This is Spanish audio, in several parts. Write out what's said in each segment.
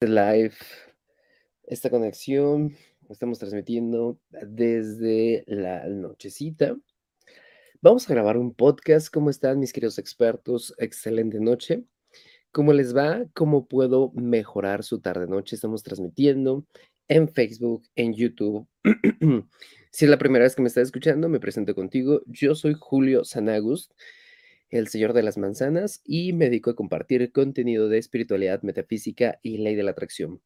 live esta conexión. Estamos transmitiendo desde la nochecita. Vamos a grabar un podcast. ¿Cómo están mis queridos expertos? Excelente noche. ¿Cómo les va? ¿Cómo puedo mejorar su tarde-noche? Estamos transmitiendo en Facebook, en YouTube. si es la primera vez que me estás escuchando, me presento contigo. Yo soy Julio Sanagust el Señor de las Manzanas, y me dedico a compartir contenido de espiritualidad, metafísica y ley de la atracción.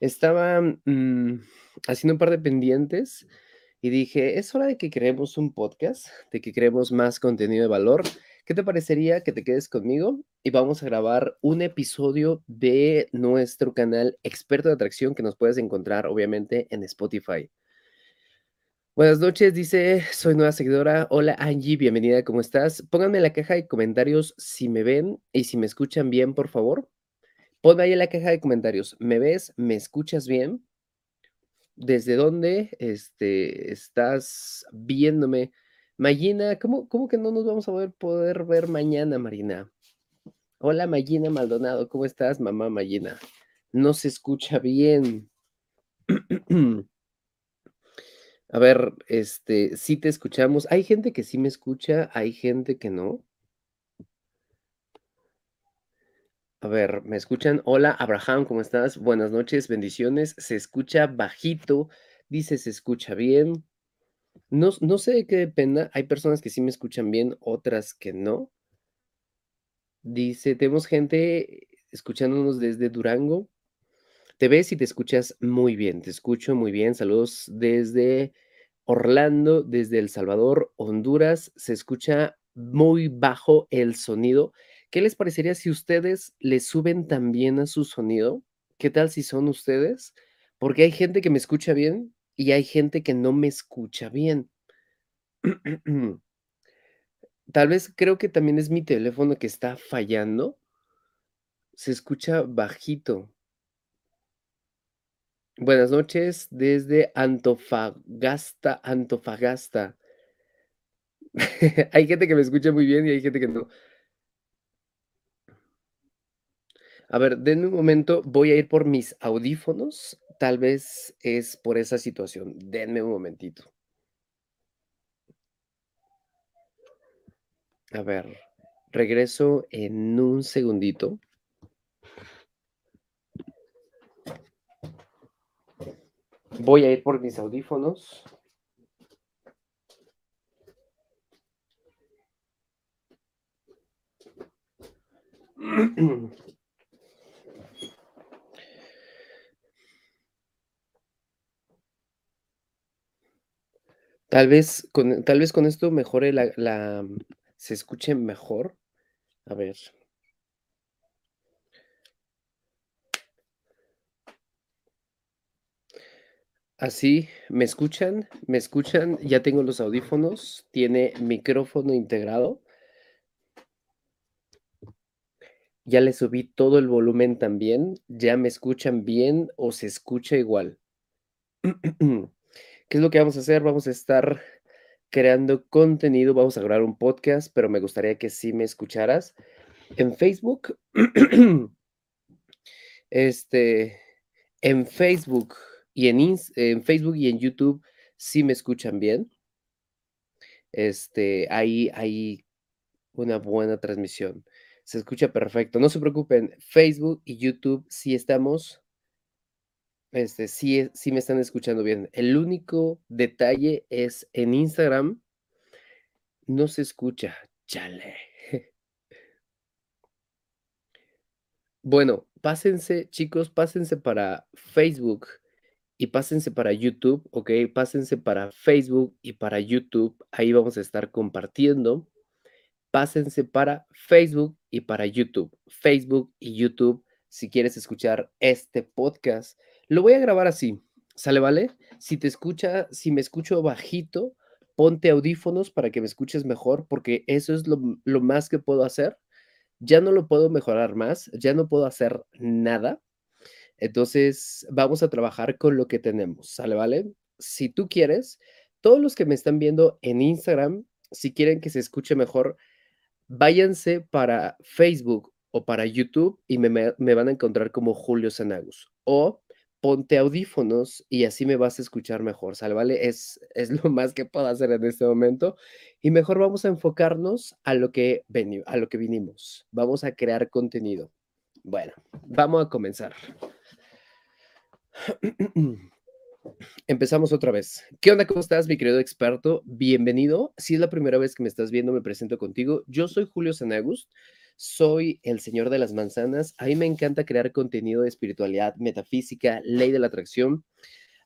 Estaba mm, haciendo un par de pendientes y dije, es hora de que creemos un podcast, de que creemos más contenido de valor. ¿Qué te parecería que te quedes conmigo y vamos a grabar un episodio de nuestro canal Experto de Atracción que nos puedes encontrar obviamente en Spotify? Buenas noches, dice, soy nueva seguidora. Hola Angie, bienvenida, ¿cómo estás? Pónganme en la caja de comentarios si me ven y si me escuchan bien, por favor. Ponme ahí en la caja de comentarios, ¿me ves? ¿Me escuchas bien? ¿Desde dónde este, estás viéndome? Mayina, ¿cómo, ¿cómo, que no nos vamos a poder, poder ver mañana, Marina? Hola Mayina Maldonado, ¿cómo estás, mamá Mayina? No se escucha bien. A ver, este, sí te escuchamos. Hay gente que sí me escucha, hay gente que no. A ver, ¿me escuchan? Hola, Abraham, ¿cómo estás? Buenas noches, bendiciones. Se escucha bajito, dice se escucha bien. No, no sé de qué dependa. Hay personas que sí me escuchan bien, otras que no. Dice, tenemos gente escuchándonos desde Durango. Te ves y te escuchas muy bien, te escucho muy bien. Saludos desde Orlando, desde El Salvador, Honduras. Se escucha muy bajo el sonido. ¿Qué les parecería si ustedes le suben también a su sonido? ¿Qué tal si son ustedes? Porque hay gente que me escucha bien y hay gente que no me escucha bien. Tal vez creo que también es mi teléfono que está fallando. Se escucha bajito. Buenas noches desde Antofagasta, Antofagasta. hay gente que me escucha muy bien y hay gente que no. A ver, denme un momento, voy a ir por mis audífonos. Tal vez es por esa situación. Denme un momentito. A ver, regreso en un segundito. Voy a ir por mis audífonos. Tal vez con, tal vez con esto mejore la, la, se escuche mejor. A ver. Así, ¿me escuchan? ¿Me escuchan? Ya tengo los audífonos, tiene micrófono integrado. Ya le subí todo el volumen también. ¿Ya me escuchan bien o se escucha igual? ¿Qué es lo que vamos a hacer? Vamos a estar creando contenido, vamos a grabar un podcast, pero me gustaría que sí me escucharas en Facebook. este, en Facebook y en, Facebook y en YouTube sí me escuchan bien. Este, ahí hay una buena transmisión. Se escucha perfecto. No se preocupen, Facebook y YouTube sí estamos. Este, sí, sí me están escuchando bien. El único detalle es en Instagram no se escucha. Chale. Bueno, pásense, chicos, pásense para Facebook y pásense para YouTube, ¿ok? Pásense para Facebook y para YouTube. Ahí vamos a estar compartiendo. Pásense para Facebook y para YouTube. Facebook y YouTube, si quieres escuchar este podcast. Lo voy a grabar así, ¿sale, vale? Si te escucha, si me escucho bajito, ponte audífonos para que me escuches mejor, porque eso es lo, lo más que puedo hacer. Ya no lo puedo mejorar más, ya no puedo hacer nada entonces, vamos a trabajar con lo que tenemos, ¿sale? ¿Vale? Si tú quieres, todos los que me están viendo en Instagram, si quieren que se escuche mejor, váyanse para Facebook o para YouTube y me, me- van a encontrar como Julio Sanagus. O ponte audífonos y así me vas a escuchar mejor, ¿sale? ¿Vale? Es, es lo más que puedo hacer en este momento. Y mejor vamos a enfocarnos a lo que, a lo que vinimos. Vamos a crear contenido. Bueno, vamos a comenzar. Empezamos otra vez. ¿Qué onda? ¿Cómo estás, mi querido experto? Bienvenido. Si es la primera vez que me estás viendo, me presento contigo. Yo soy Julio Sanagust. Soy el señor de las manzanas. A mí me encanta crear contenido de espiritualidad, metafísica, ley de la atracción.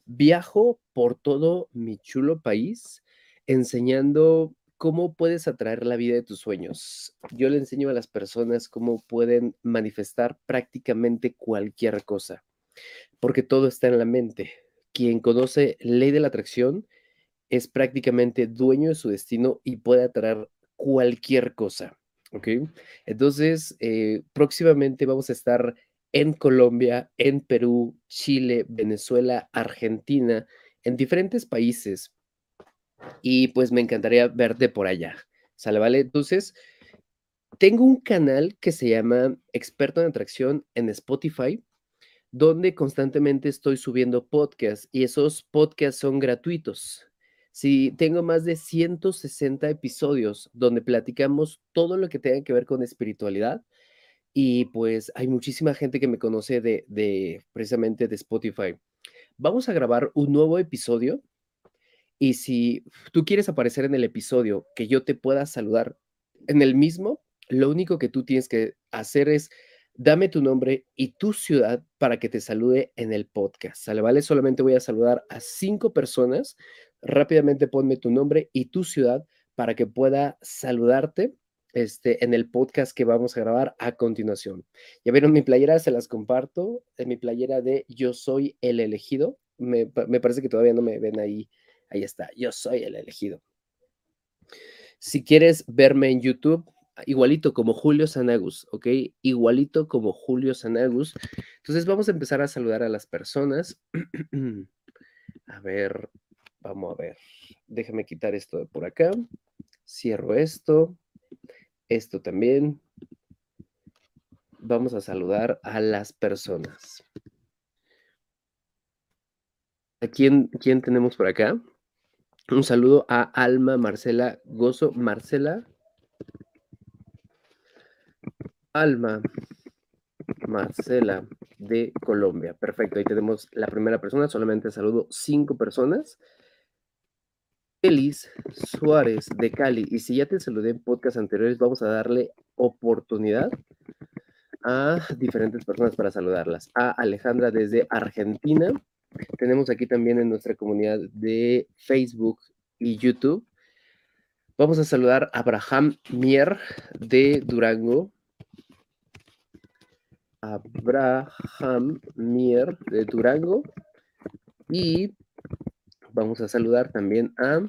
Viajo por todo mi chulo país enseñando cómo puedes atraer la vida de tus sueños. Yo le enseño a las personas cómo pueden manifestar prácticamente cualquier cosa, porque todo está en la mente. Quien conoce ley de la atracción es prácticamente dueño de su destino y puede atraer cualquier cosa. ¿Ok? Entonces, eh, próximamente vamos a estar en Colombia, en Perú, Chile, Venezuela, Argentina, en diferentes países. Y pues me encantaría verte por allá. ¿Sale? ¿Vale? Entonces, tengo un canal que se llama Experto en Atracción en Spotify donde constantemente estoy subiendo podcasts y esos podcasts son gratuitos. Sí, tengo más de 160 episodios donde platicamos todo lo que tenga que ver con espiritualidad y pues hay muchísima gente que me conoce de, de precisamente de Spotify. Vamos a grabar un nuevo episodio y si tú quieres aparecer en el episodio que yo te pueda saludar en el mismo, lo único que tú tienes que hacer es dame tu nombre y tu ciudad para que te salude en el podcast. ¿Vale? Solamente voy a saludar a cinco personas. Rápidamente ponme tu nombre y tu ciudad para que pueda saludarte este, en el podcast que vamos a grabar a continuación. Ya vieron mi playera, se las comparto. En mi playera de Yo soy el elegido. Me, me parece que todavía no me ven ahí. Ahí está, yo soy el elegido. Si quieres verme en YouTube, igualito como Julio Sanagus, ¿ok? Igualito como Julio Sanagus. Entonces vamos a empezar a saludar a las personas. a ver, vamos a ver. Déjame quitar esto de por acá. Cierro esto. Esto también. Vamos a saludar a las personas. ¿A quién, quién tenemos por acá? Un saludo a Alma Marcela Gozo. Marcela. Alma Marcela de Colombia. Perfecto, ahí tenemos la primera persona. Solamente saludo cinco personas. Elis Suárez de Cali. Y si ya te saludé en podcast anteriores, vamos a darle oportunidad a diferentes personas para saludarlas. A Alejandra desde Argentina. Tenemos aquí también en nuestra comunidad de Facebook y YouTube. Vamos a saludar a Abraham Mier de Durango. Abraham Mier de Durango. Y vamos a saludar también a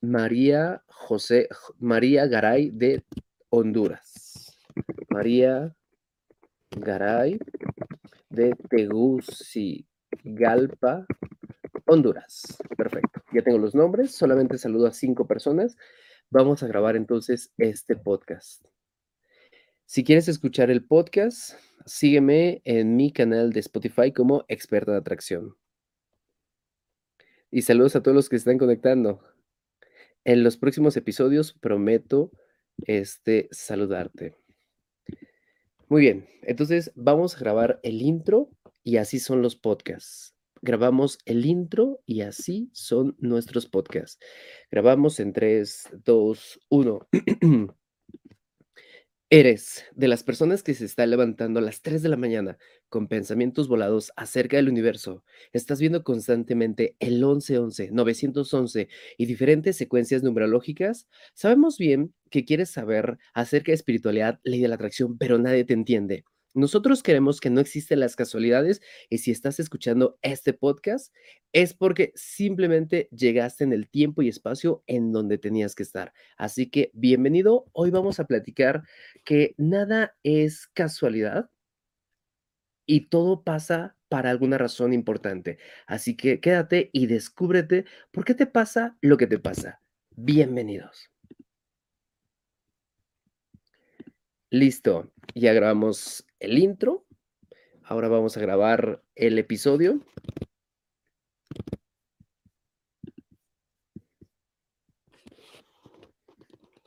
María José, María Garay de Honduras. María Garay de Tegucigalpa, Honduras. Perfecto. Ya tengo los nombres. Solamente saludo a cinco personas. Vamos a grabar entonces este podcast. Si quieres escuchar el podcast, sígueme en mi canal de Spotify como experto de atracción. Y saludos a todos los que están conectando. En los próximos episodios prometo este saludarte. Muy bien, entonces vamos a grabar el intro y así son los podcasts. Grabamos el intro y así son nuestros podcasts. Grabamos en 3, 2, 1. Eres de las personas que se está levantando a las 3 de la mañana con pensamientos volados acerca del universo. Estás viendo constantemente el 1111, 911 y diferentes secuencias numerológicas. Sabemos bien que quieres saber acerca de espiritualidad, ley de la atracción, pero nadie te entiende. Nosotros queremos que no existen las casualidades y si estás escuchando este podcast es porque simplemente llegaste en el tiempo y espacio en donde tenías que estar. Así que bienvenido. Hoy vamos a platicar que nada es casualidad y todo pasa para alguna razón importante. Así que quédate y descúbrete por qué te pasa lo que te pasa. Bienvenidos. Listo. Ya grabamos el intro. Ahora vamos a grabar el episodio.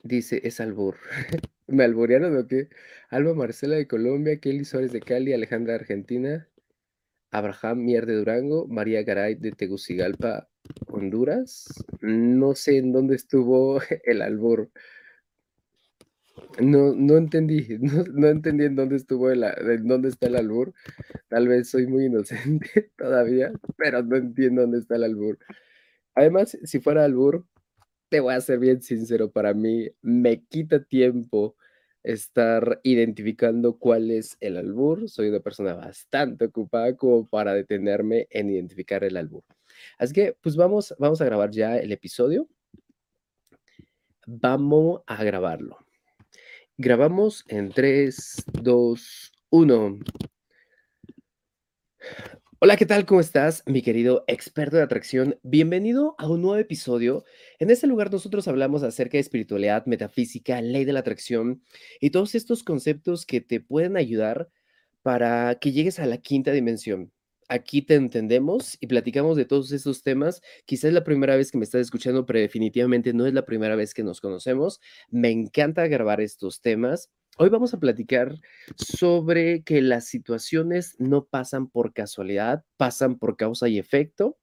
Dice, es albur. ¿Me alburearon o qué? Alba Marcela de Colombia, Kelly Suárez de Cali, Alejandra de Argentina, Abraham Mier de Durango, María Garay de Tegucigalpa, Honduras. No sé en dónde estuvo el albur. No, no entendí, no, no entendí en dónde estuvo el, dónde está el albur. Tal vez soy muy inocente todavía, pero no entiendo dónde está el albur. Además, si fuera albur, te voy a ser bien sincero, para mí me quita tiempo estar identificando cuál es el albur. Soy una persona bastante ocupada como para detenerme en identificar el albur. Así que, pues vamos, vamos a grabar ya el episodio. Vamos a grabarlo. Grabamos en 3, 2, 1. Hola, ¿qué tal? ¿Cómo estás, mi querido experto de atracción? Bienvenido a un nuevo episodio. En este lugar nosotros hablamos acerca de espiritualidad, metafísica, ley de la atracción y todos estos conceptos que te pueden ayudar para que llegues a la quinta dimensión. Aquí te entendemos y platicamos de todos estos temas. Quizás es la primera vez que me estás escuchando, pero definitivamente no es la primera vez que nos conocemos. Me encanta grabar estos temas. Hoy vamos a platicar sobre que las situaciones no pasan por casualidad, pasan por causa y efecto.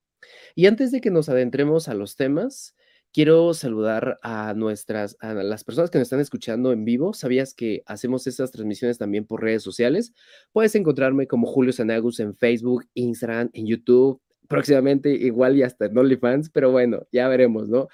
Y antes de que nos adentremos a los temas, quiero saludar a nuestras, a las personas que nos están escuchando en vivo. ¿Sabías que hacemos estas transmisiones también por redes sociales? Puedes encontrarme como Julio Sanagus en Facebook, Instagram, en YouTube, próximamente igual y hasta en OnlyFans, pero bueno, ya veremos, ¿no?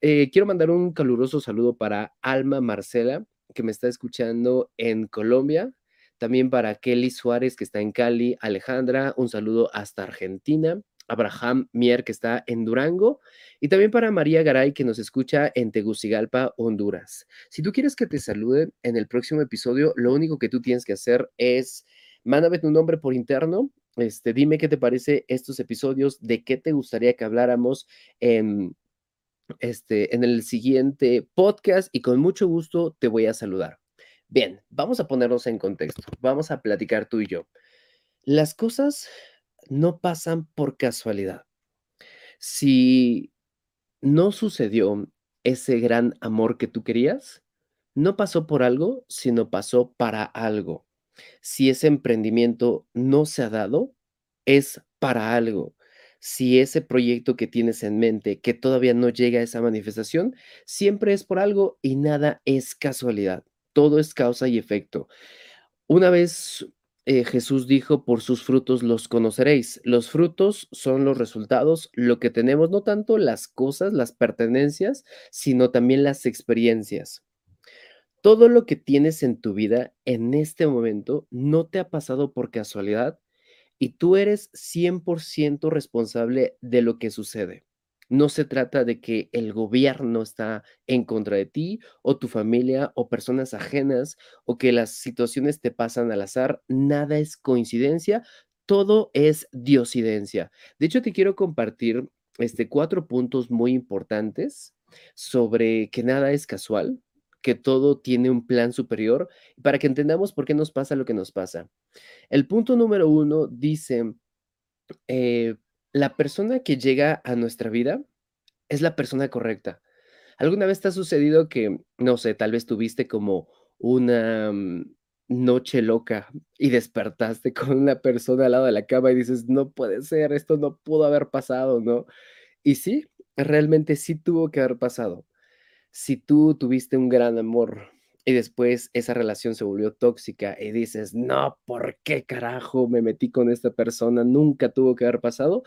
Eh, quiero mandar un caluroso saludo para Alma Marcela, que me está escuchando en Colombia. También para Kelly Suárez, que está en Cali. Alejandra, un saludo hasta Argentina. Abraham Mier, que está en Durango. Y también para María Garay, que nos escucha en Tegucigalpa, Honduras. Si tú quieres que te saluden en el próximo episodio, lo único que tú tienes que hacer es mándame tu nombre por interno. Este, dime qué te parece estos episodios, de qué te gustaría que habláramos en, este, en el siguiente podcast y con mucho gusto te voy a saludar. Bien, vamos a ponernos en contexto. Vamos a platicar tú y yo. Las cosas no pasan por casualidad. Si no sucedió ese gran amor que tú querías, no pasó por algo, sino pasó para algo. Si ese emprendimiento no se ha dado, es para algo. Si ese proyecto que tienes en mente, que todavía no llega a esa manifestación, siempre es por algo y nada es casualidad. Todo es causa y efecto. Una vez eh, Jesús dijo, por sus frutos los conoceréis. Los frutos son los resultados, lo que tenemos, no tanto las cosas, las pertenencias, sino también las experiencias. Todo lo que tienes en tu vida en este momento no te ha pasado por casualidad y tú eres 100% responsable de lo que sucede. No se trata de que el gobierno está en contra de ti o tu familia o personas ajenas o que las situaciones te pasan al azar. Nada es coincidencia, todo es diosidencia. De hecho, te quiero compartir este, cuatro puntos muy importantes sobre que nada es casual, que todo tiene un plan superior, para que entendamos por qué nos pasa lo que nos pasa. El punto número uno dice, eh, la persona que llega a nuestra vida es la persona correcta. ¿Alguna vez te ha sucedido que, no sé, tal vez tuviste como una mm, noche loca y despertaste con una persona al lado de la cama y dices, no puede ser, esto no pudo haber pasado, ¿no? Y sí, realmente sí tuvo que haber pasado. Si tú tuviste un gran amor y después esa relación se volvió tóxica y dices, no, ¿por qué carajo me metí con esta persona? Nunca tuvo que haber pasado.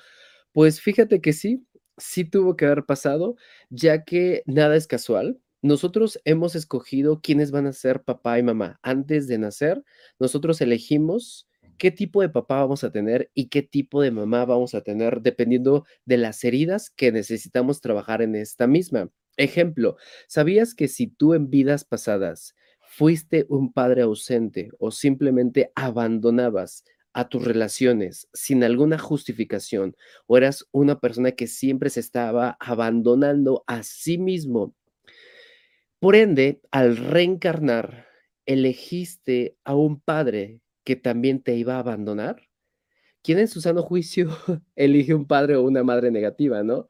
Pues fíjate que sí, sí tuvo que haber pasado, ya que nada es casual. Nosotros hemos escogido quiénes van a ser papá y mamá. Antes de nacer, nosotros elegimos qué tipo de papá vamos a tener y qué tipo de mamá vamos a tener, dependiendo de las heridas que necesitamos trabajar en esta misma. Ejemplo, ¿sabías que si tú en vidas pasadas fuiste un padre ausente o simplemente abandonabas a tus relaciones sin alguna justificación o eras una persona que siempre se estaba abandonando a sí mismo. Por ende, al reencarnar elegiste a un padre que también te iba a abandonar? ¿Quién en su sano juicio elige un padre o una madre negativa, no?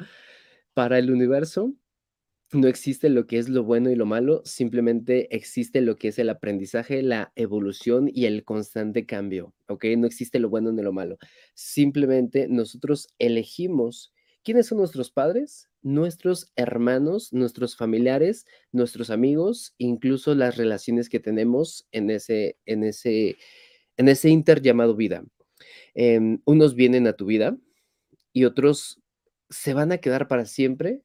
Para el universo no existe lo que es lo bueno y lo malo, simplemente existe lo que es el aprendizaje, la evolución y el constante cambio, ¿ok? No existe lo bueno ni lo malo. Simplemente nosotros elegimos quiénes son nuestros padres, nuestros hermanos, nuestros familiares, nuestros amigos, incluso las relaciones que tenemos en ese, en ese, en ese inter llamado vida. Em, unos vienen a tu vida y otros se van a quedar para siempre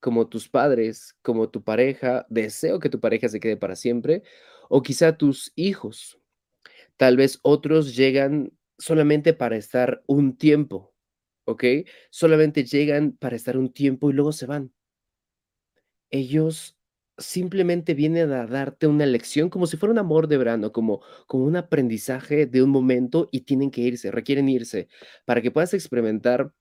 como tus padres, como tu pareja, deseo que tu pareja se quede para siempre, o quizá tus hijos. Tal vez otros llegan solamente para estar un tiempo, ¿ok? Solamente llegan para estar un tiempo y luego se van. Ellos simplemente vienen a darte una lección como si fuera un amor de verano, como, como un aprendizaje de un momento y tienen que irse, requieren irse, para que puedas experimentar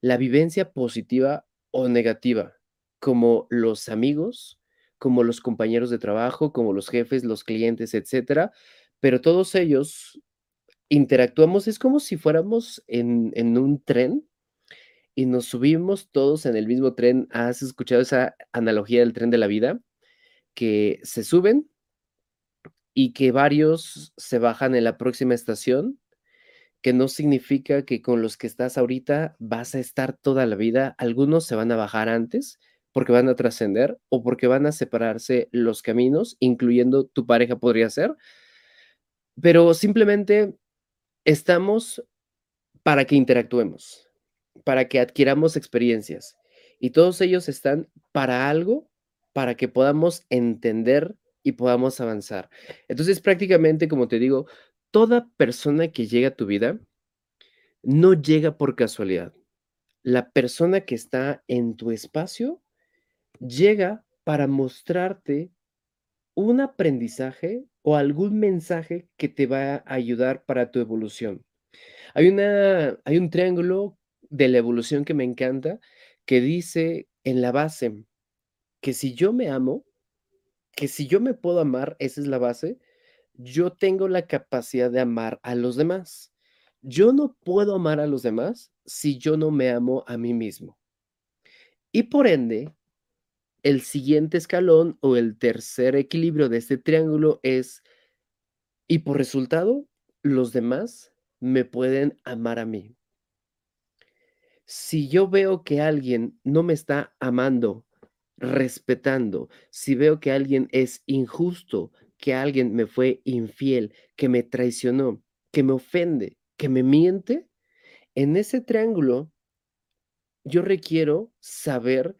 la vivencia positiva o negativa como los amigos, como los compañeros de trabajo, como los jefes, los clientes, etcétera, pero todos ellos interactuamos, es como si fuéramos en, en un tren y nos subimos todos en el mismo tren. ¿Has escuchado esa analogía del tren de la vida? Que se suben y que varios se bajan en la próxima estación que no significa que con los que estás ahorita vas a estar toda la vida. Algunos se van a bajar antes porque van a trascender o porque van a separarse los caminos, incluyendo tu pareja podría ser, pero simplemente estamos para que interactuemos, para que adquiramos experiencias y todos ellos están para algo, para que podamos entender y podamos avanzar. Entonces, prácticamente, como te digo, toda persona que llega a tu vida no llega por casualidad. La persona que está en tu espacio llega para mostrarte un aprendizaje o algún mensaje que te va a ayudar para tu evolución. Hay una hay un triángulo de la evolución que me encanta, que dice en la base que si yo me amo, que si yo me puedo amar, esa es la base, yo tengo la capacidad de amar a los demás. Yo no puedo amar a los demás si yo no me amo a mí mismo. Y por ende, el siguiente escalón o el tercer equilibrio de este triángulo es, y por resultado, los demás me pueden amar a mí. Si yo veo que alguien no me está amando, respetando, si veo que alguien es injusto, que alguien me fue infiel, que me traicionó, que me ofende, que me miente, en ese triángulo yo requiero saber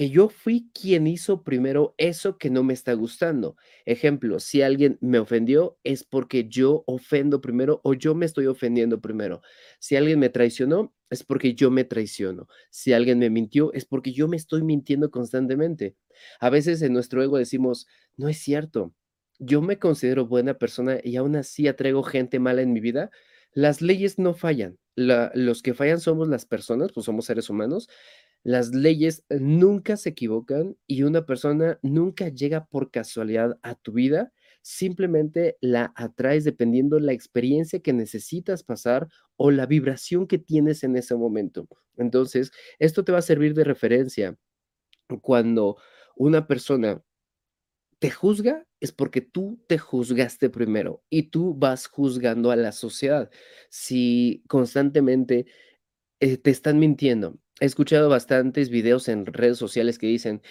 que yo fui quien hizo primero eso que no me está gustando. Ejemplo, si alguien me ofendió es porque yo ofendo primero o yo me estoy ofendiendo primero. Si alguien me traicionó es porque yo me traiciono. Si alguien me mintió es porque yo me estoy mintiendo constantemente. A veces en nuestro ego decimos, no es cierto, yo me considero buena persona y aún así atraigo gente mala en mi vida. Las leyes no fallan. los que fallan somos las personas, pues somos seres humanos las leyes nunca se equivocan y una persona nunca llega por casualidad a tu vida, simplemente la atraes dependiendo la experiencia que necesitas pasar o la vibración que tienes en ese momento. Entonces, esto te va a servir de referencia cuando una persona te juzga es porque tú te juzgaste primero y tú vas juzgando a la sociedad. Si constantemente eh, te están mintiendo, He escuchado bastantes videos en redes sociales que dicen,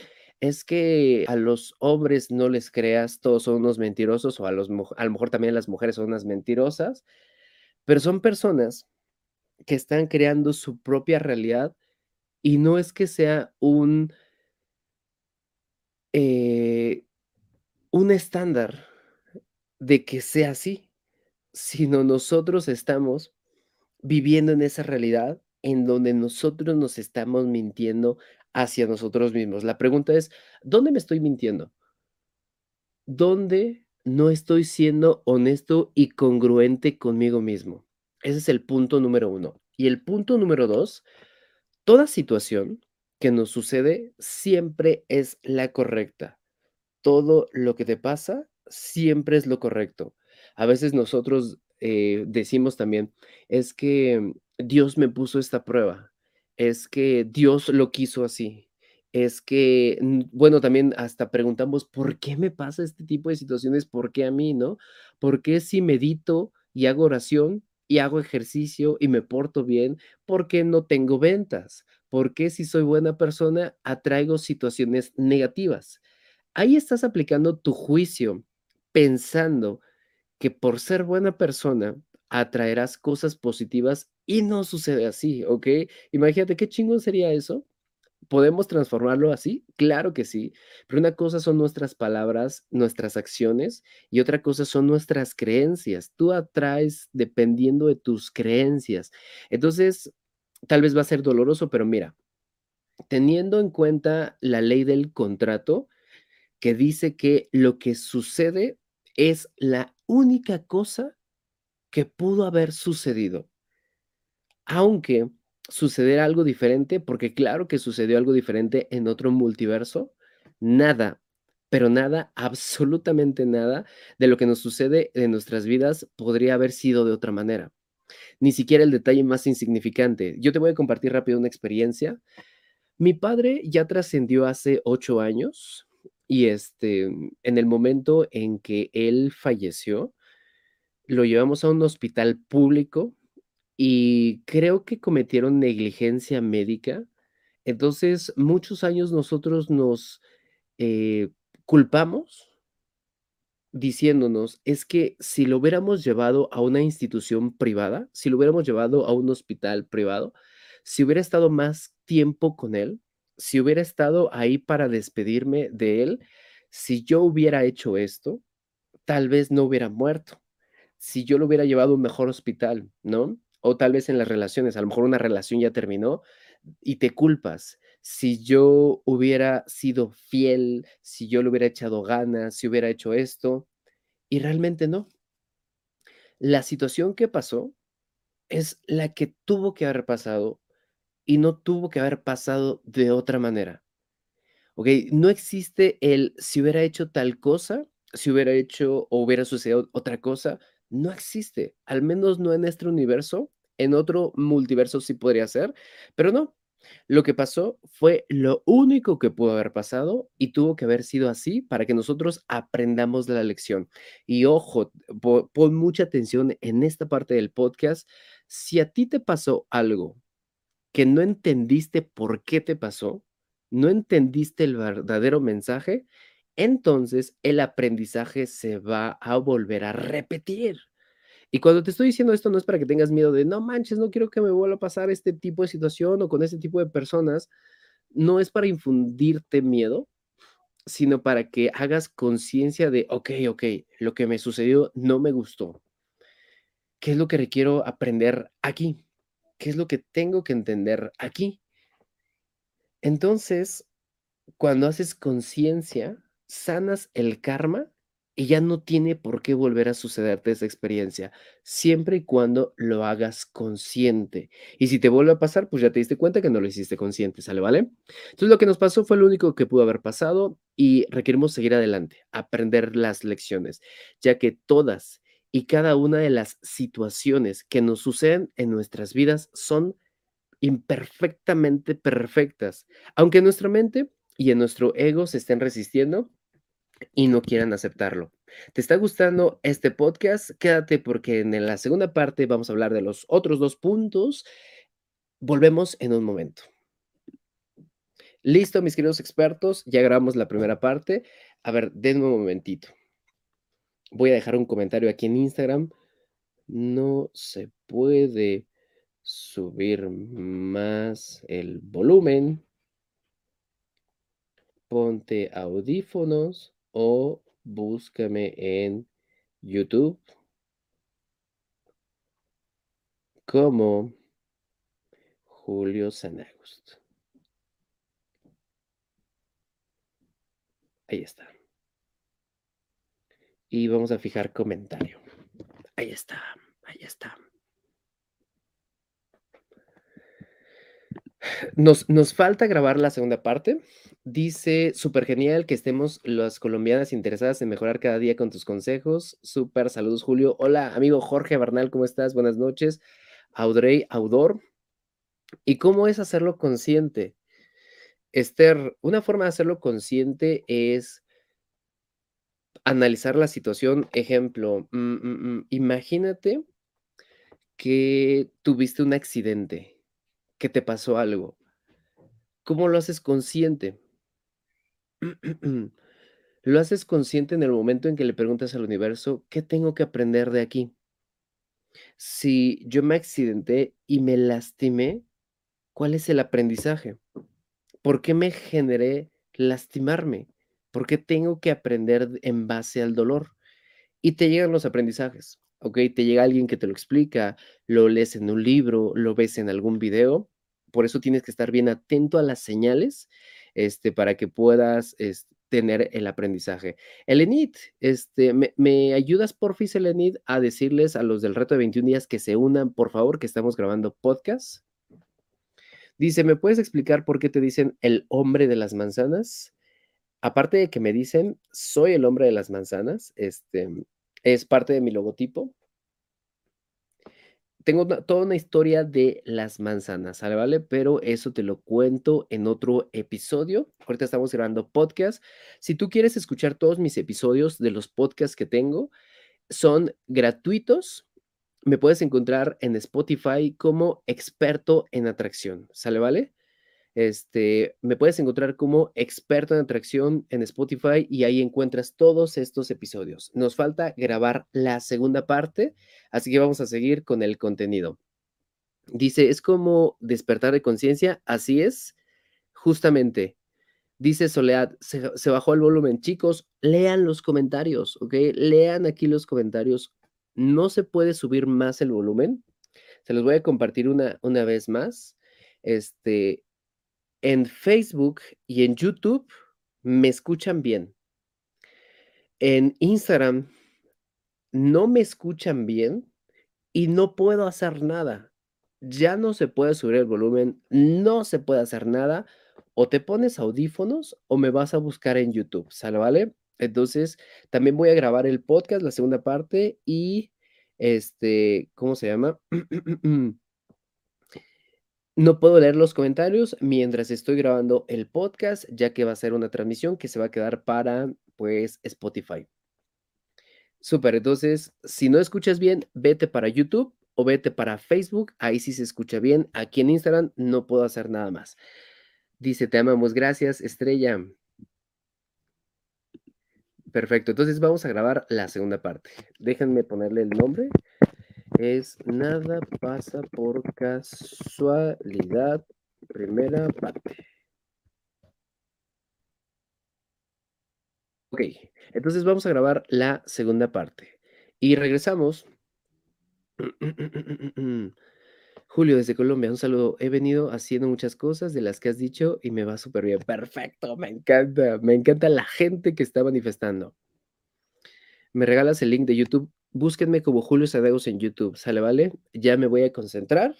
es que a los hombres no les creas, todos son unos mentirosos, o a, los, a lo mejor también las mujeres son unas mentirosas, pero son personas que están creando su propia realidad y no es que sea un, eh, un estándar de que sea así, sino nosotros estamos viviendo en esa realidad en donde nosotros nos estamos mintiendo hacia nosotros mismos. La pregunta es, ¿dónde me estoy mintiendo? ¿Dónde no estoy siendo honesto y congruente conmigo mismo? Ese es el punto número uno. Y el punto número dos, toda situación que nos sucede siempre es la correcta. Todo lo que te pasa siempre es lo correcto. A veces nosotros, eh, decimos también: "Es que Dios me puso esta prueba, es que Dios lo quiso así, es que", mm, bueno, también hasta preguntamos: "¿Por qué me pasa este tipo de situaciones? ¿Por qué a mí?", ¿no? ¿Por qué si medito y hago oración y hago ejercicio y me porto bien, por qué no tengo ventas? ¿Por qué si soy buena persona atraigo situaciones negativas? Ahí estás aplicando tu juicio, pensando que por ser buena persona atraerás cosas positivas y no sucede así, ¿okey? Imagínate qué chingón sería eso. ¿Podemos transformarlo así? Claro que sí, pero una cosa son nuestras palabras, nuestras acciones, y otra cosa son nuestras creencias. Tú atraes dependiendo de tus creencias. Entonces, tal vez va a ser doloroso, pero mira, teniendo en cuenta la ley del contrato, que dice que lo que sucede es la única cosa que pudo haber sucedido. Aunque sucediera algo diferente, porque claro que sucedió algo diferente en otro multiverso, nada, pero nada, absolutamente nada de lo que nos sucede en nuestras vidas podría haber sido de otra manera. Ni siquiera el detalle más insignificante. Yo te voy a compartir rápido una experiencia. Mi padre ya trascendió hace 8 años y, este, en el momento en que él falleció, lo llevamos a un hospital público y creo que cometieron negligencia médica. Entonces, muchos años nosotros nos, eh, culpamos diciéndonos: "Es que si lo hubiéramos llevado a una institución privada, si lo hubiéramos llevado a un hospital privado, si hubiera estado más tiempo con él, si hubiera estado ahí para despedirme de él, si yo hubiera hecho esto, tal vez no hubiera muerto. Si yo lo hubiera llevado a un mejor hospital", ¿no? O tal vez en las relaciones, a lo mejor una relación ya terminó y te culpas. Si yo hubiera sido fiel, si yo le hubiera echado ganas, si hubiera hecho esto, y realmente no. La situación que pasó es la que tuvo que haber pasado y no tuvo que haber pasado de otra manera. Okey, no existe el si hubiera hecho tal cosa, si hubiera hecho o hubiera sucedido otra cosa, no existe, al menos no en este universo, en otro multiverso sí podría ser, pero no. Lo que pasó fue lo único que pudo haber pasado y tuvo que haber sido así para que nosotros aprendamos la lección. Y ojo, po pon mucha atención en esta parte del podcast. Si a ti te pasó algo que no entendiste por qué te pasó, no entendiste el verdadero mensaje, entonces el aprendizaje se va a volver a repetir. Y cuando te estoy diciendo esto, no es para que tengas miedo de: "No manches, no quiero que me vuelva a pasar este tipo de situación o con ese tipo de personas". No es para infundirte miedo, sino para que hagas conciencia de: "Okey, okey, lo que me sucedió no me gustó". ¿Qué es lo que requiero aprender aquí? ¿Qué es lo que tengo que entender aquí? Entonces, cuando haces conciencia, sanas el karma y ya no tiene por qué volver a sucederte esa experiencia, siempre y cuando lo hagas consciente. Y si te vuelve a pasar, pues ya te diste cuenta que no lo hiciste consciente, ¿sale, vale? Entonces, lo que nos pasó fue lo único que pudo haber pasado y requerimos seguir adelante, aprender las lecciones, ya que todas y cada una de las situaciones que nos suceden en nuestras vidas son imperfectamente perfectas, aunque en nuestra mente y en nuestro ego se estén resistiendo y no quieran aceptarlo. ¿Te está gustando este podcast? Quédate porque en la segunda parte vamos a hablar de los otros 2 puntos. Volvemos en un momento. Listo, mis queridos expertos, ya grabamos la primera parte. A ver, denme un momentito. Voy a dejar un comentario aquí en Instagram. No se puede subir más el volumen. Ponte audífonos o búscame en YouTube. Como Julio Sanagust. Ahí está. Y vamos a fijar comentario. Ahí está, ahí está. Nos nos falta grabar la segunda parte. Dice: "Súper genial que estemos las colombianas interesadas en mejorar cada día con tus consejos. Súper, saludos, Julio". Hola, amigo Jorge Bernal, ¿cómo estás? Buenas noches. Audrey Audor. ¿Y cómo es hacerlo consciente? Esther, una forma de hacerlo consciente es analizar la situación. Ejemplo, mm, mm, mm, imagínate que tuviste un accidente, que te pasó algo. ¿Cómo lo haces consciente? Lo haces consciente en el momento en que le preguntas al universo: "¿Qué tengo que aprender de aquí?". Si yo me accidenté y me lastimé, ¿cuál es el aprendizaje? ¿Por qué me generé lastimarme? ¿Por qué tengo que aprender en base al dolor? Y te llegan los aprendizajes, ¿okey? Te llega alguien que te lo explica, lo lees en un libro, lo ves en algún video. Por eso tienes que estar bien atento a las señales, este, para que puedas, tener el aprendizaje. Elenit, este, ¿me ayudas, porfis, Elenit, a decirles a los del reto de 21 días que se unan, por favor, que estamos grabando podcast? Dice: "¿Me puedes explicar por qué te dicen el hombre de las manzanas?". Aparte de que me dicen, soy el hombre de las manzanas, este, es parte de mi logotipo. Tengo toda una historia de las manzanas, ¿sale, vale? Pero eso te lo cuento en otro episodio. Ahorita estamos grabando podcast. Si tú quieres escuchar todos mis episodios de los podcasts que tengo, son gratuitos. Me puedes encontrar en Spotify como experto en atracción, ¿sale, vale? Este, me puedes encontrar como experto en atracción en Spotify y ahí encuentras todos estos episodios. Nos falta grabar la segunda parte, así que vamos a seguir con el contenido. Dice: "¿Es como despertar de conciencia?". Así es, justamente. Dice Soledad: "Se bajó el volumen". Chicos, lean los comentarios, ¿okey? Lean aquí los comentarios. No se puede subir más el volumen. Se los voy a compartir una una vez más. Este, en Facebook y en YouTube me escuchan bien. En Instagram no me escuchan bien y no puedo hacer nada. Ya no se puede subir el volumen, no se puede hacer nada. O te pones audífonos o me vas a buscar en YouTube, ¿sale, vale? Entonces, también voy a grabar el podcast, la segunda parte y, este, ¿cómo se llama? No puedo leer los comentarios mientras estoy grabando el podcast, ya que va a ser una transmisión que se va a quedar para, pues, Spotify. Súper, entonces, si no escuchas bien, vete para YouTube o vete para Facebook, ahí sí se escucha bien. Aquí en Instagram no puedo hacer nada más. Dice: "Te amamos". Gracias, estrella. Perfecto, entonces vamos a grabar la segunda parte. Déjenme ponerle el nombre. Es Nada pasa por casualidad, primera parte. Okey, entonces vamos a grabar la segunda parte y regresamos. Julio, desde Colombia, un saludo. He venido haciendo muchas cosas de las que has dicho y me va superbién. Perfecto, me encanta, me encanta la gente que está manifestando. ¿Me regalas el link de YouTube? Búsquenme como Julio Sadegos en YouTube, ¿sale, vale? Ya me voy a concentrar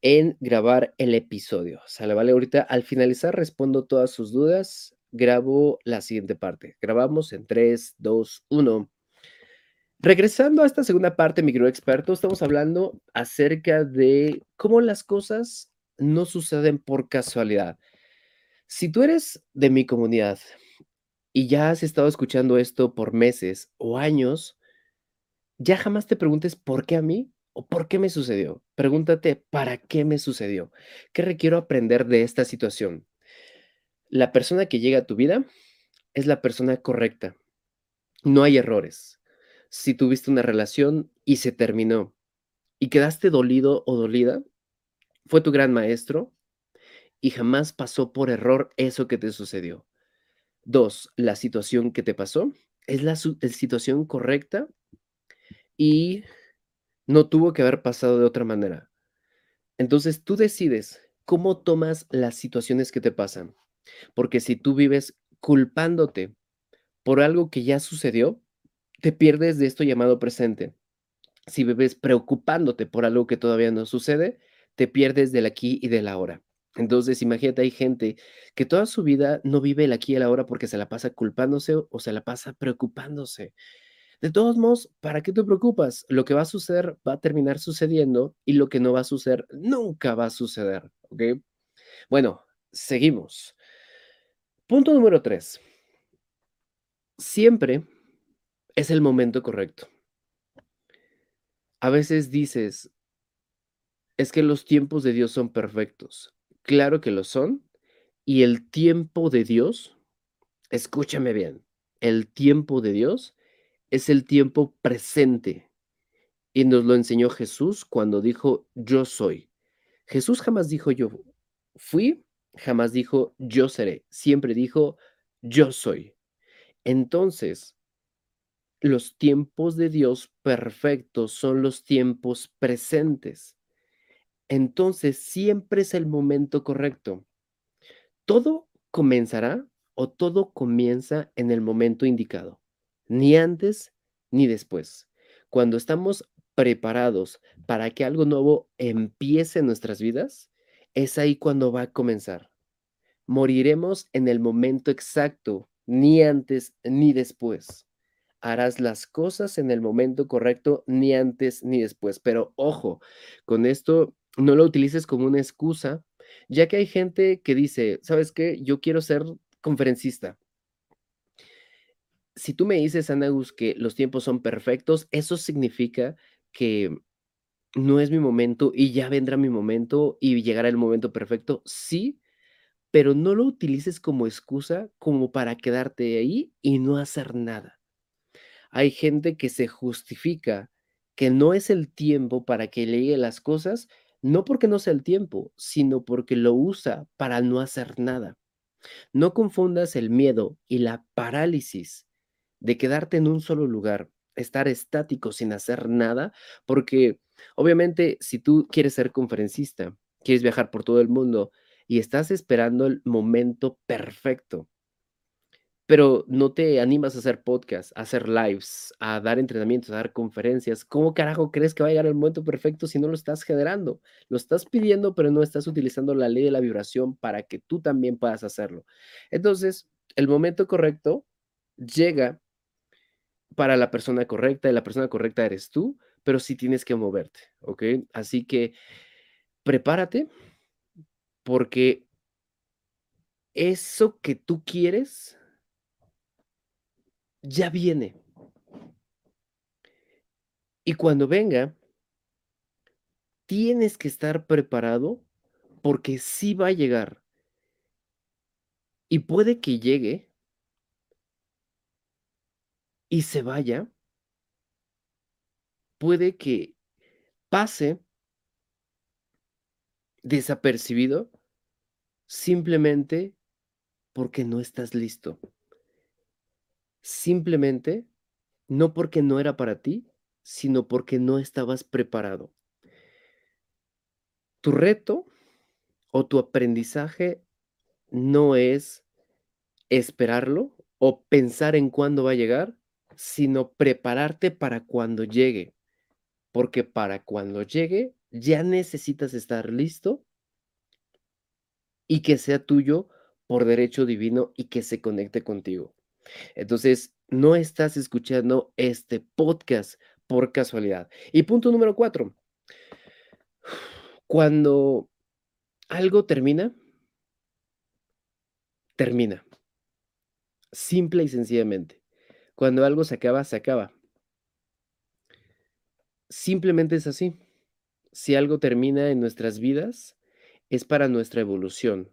en grabar el episodio, ¿sale, vale? Ahorita, al finalizar, respondo todas sus dudas, grabo la siguiente parte. Grabamos en 3, 2, 1. Regresando a esta segunda parte, mi querido experto, estamos hablando acerca de cómo las cosas no suceden por casualidad. Si tú eres de mi comunidad y ya has estado escuchando esto por meses o años, ya jamás te preguntes, ¿por qué a mí? o ¿por qué me sucedió? Pregúntate, ¿para qué me sucedió? ¿Qué requiero aprender de esta situación? La persona que llega a tu vida es la persona correcta. No hay errores. Si tuviste una relación y se terminó y quedaste dolido o dolida, fue tu gran maestro y jamás pasó por error eso que te sucedió. 2, la situación que te pasó es la situación correcta y no tuvo que haber pasado de otra manera. Entonces, tú decides cómo tomas las situaciones que te pasan, porque si tú vives culpándote por algo que ya sucedió, te pierdes de esto llamado presente. Si vives preocupándote por algo que todavía no sucede, te pierdes del aquí y del ahora. Entonces, imagínate, hay gente que toda su vida no vive el aquí y el ahora porque se la pasa culpándose o se la pasa preocupándose. De todos modos, ¿para qué te preocupas? Lo que va a suceder va a terminar sucediendo y lo que no va a suceder nunca va a suceder, ¿ok? Bueno, seguimos. Punto número 3. Siempre es el momento correcto. A veces dices, es que los tiempos de Dios son perfectos. Claro que lo son. Y el tiempo de Dios, escúchame bien, el tiempo de Dios es el tiempo presente. Y nos lo enseñó Jesús cuando dijo, yo soy. Jesús jamás dijo yo fui, jamás dijo yo seré. Siempre dijo, yo soy. Entonces, los tiempos de Dios perfectos son los tiempos presentes. Entonces, siempre es el momento correcto. Todo comenzará o todo comienza en el momento indicado, ni antes ni después. Cuando estamos preparados para que algo nuevo empiece en nuestras vidas, es ahí cuando va a comenzar. Moriremos en el momento exacto, ni antes ni después. Harás las cosas en el momento correcto, ni antes ni después. Pero ojo, con esto no lo utilices como una excusa, ya que hay gente que dice, ¿sabes qué? Yo quiero ser conferencista. Si tú me dices, Anagus, que los tiempos son perfectos, eso significa que no es mi momento y ya vendrá mi momento y llegará el momento perfecto. Sí, pero no lo utilices como excusa como para quedarte ahí y no hacer nada. Hay gente que se justifica que no es el tiempo para que le lleguen las cosas no porque no sea el tiempo, sino porque lo usa para no hacer nada. No confundas el miedo y la parálisis de quedarte en un solo lugar, estar estático sin hacer nada, porque obviamente si tú quieres ser conferencista, quieres viajar por todo el mundo y estás esperando el momento perfecto, pero no te animas a hacer podcasts, a hacer lives, a dar entrenamientos, a dar conferencias. ¿Cómo carajo crees que va a llegar el momento perfecto si no lo estás generando? Lo estás pidiendo, pero no estás utilizando la ley de la vibración para que tú también puedas hacerlo. Entonces, el momento correcto llega para la persona correcta y la persona correcta eres tú, pero sí tienes que moverte, ¿ok? Así que prepárate porque eso que tú quieres ya viene. Y cuando venga, tienes que estar preparado porque sí va a llegar. Y puede que llegue y se vaya. Puede que pase desapercibido simplemente porque no estás listo. Simplemente, no porque no era para ti, sino porque no estabas preparado. Tu reto o tu aprendizaje no es esperarlo o pensar en cuándo va a llegar, sino prepararte para cuando llegue. Porque para cuando llegue ya necesitas estar listo y que sea tuyo por derecho divino y que se conecte contigo. Entonces, no estás escuchando este podcast por casualidad. Y punto número cuatro. Cuando algo termina, termina. Simple y sencillamente. Cuando algo se acaba, se acaba. Simplemente es así. Si algo termina en nuestras vidas, es para nuestra evolución.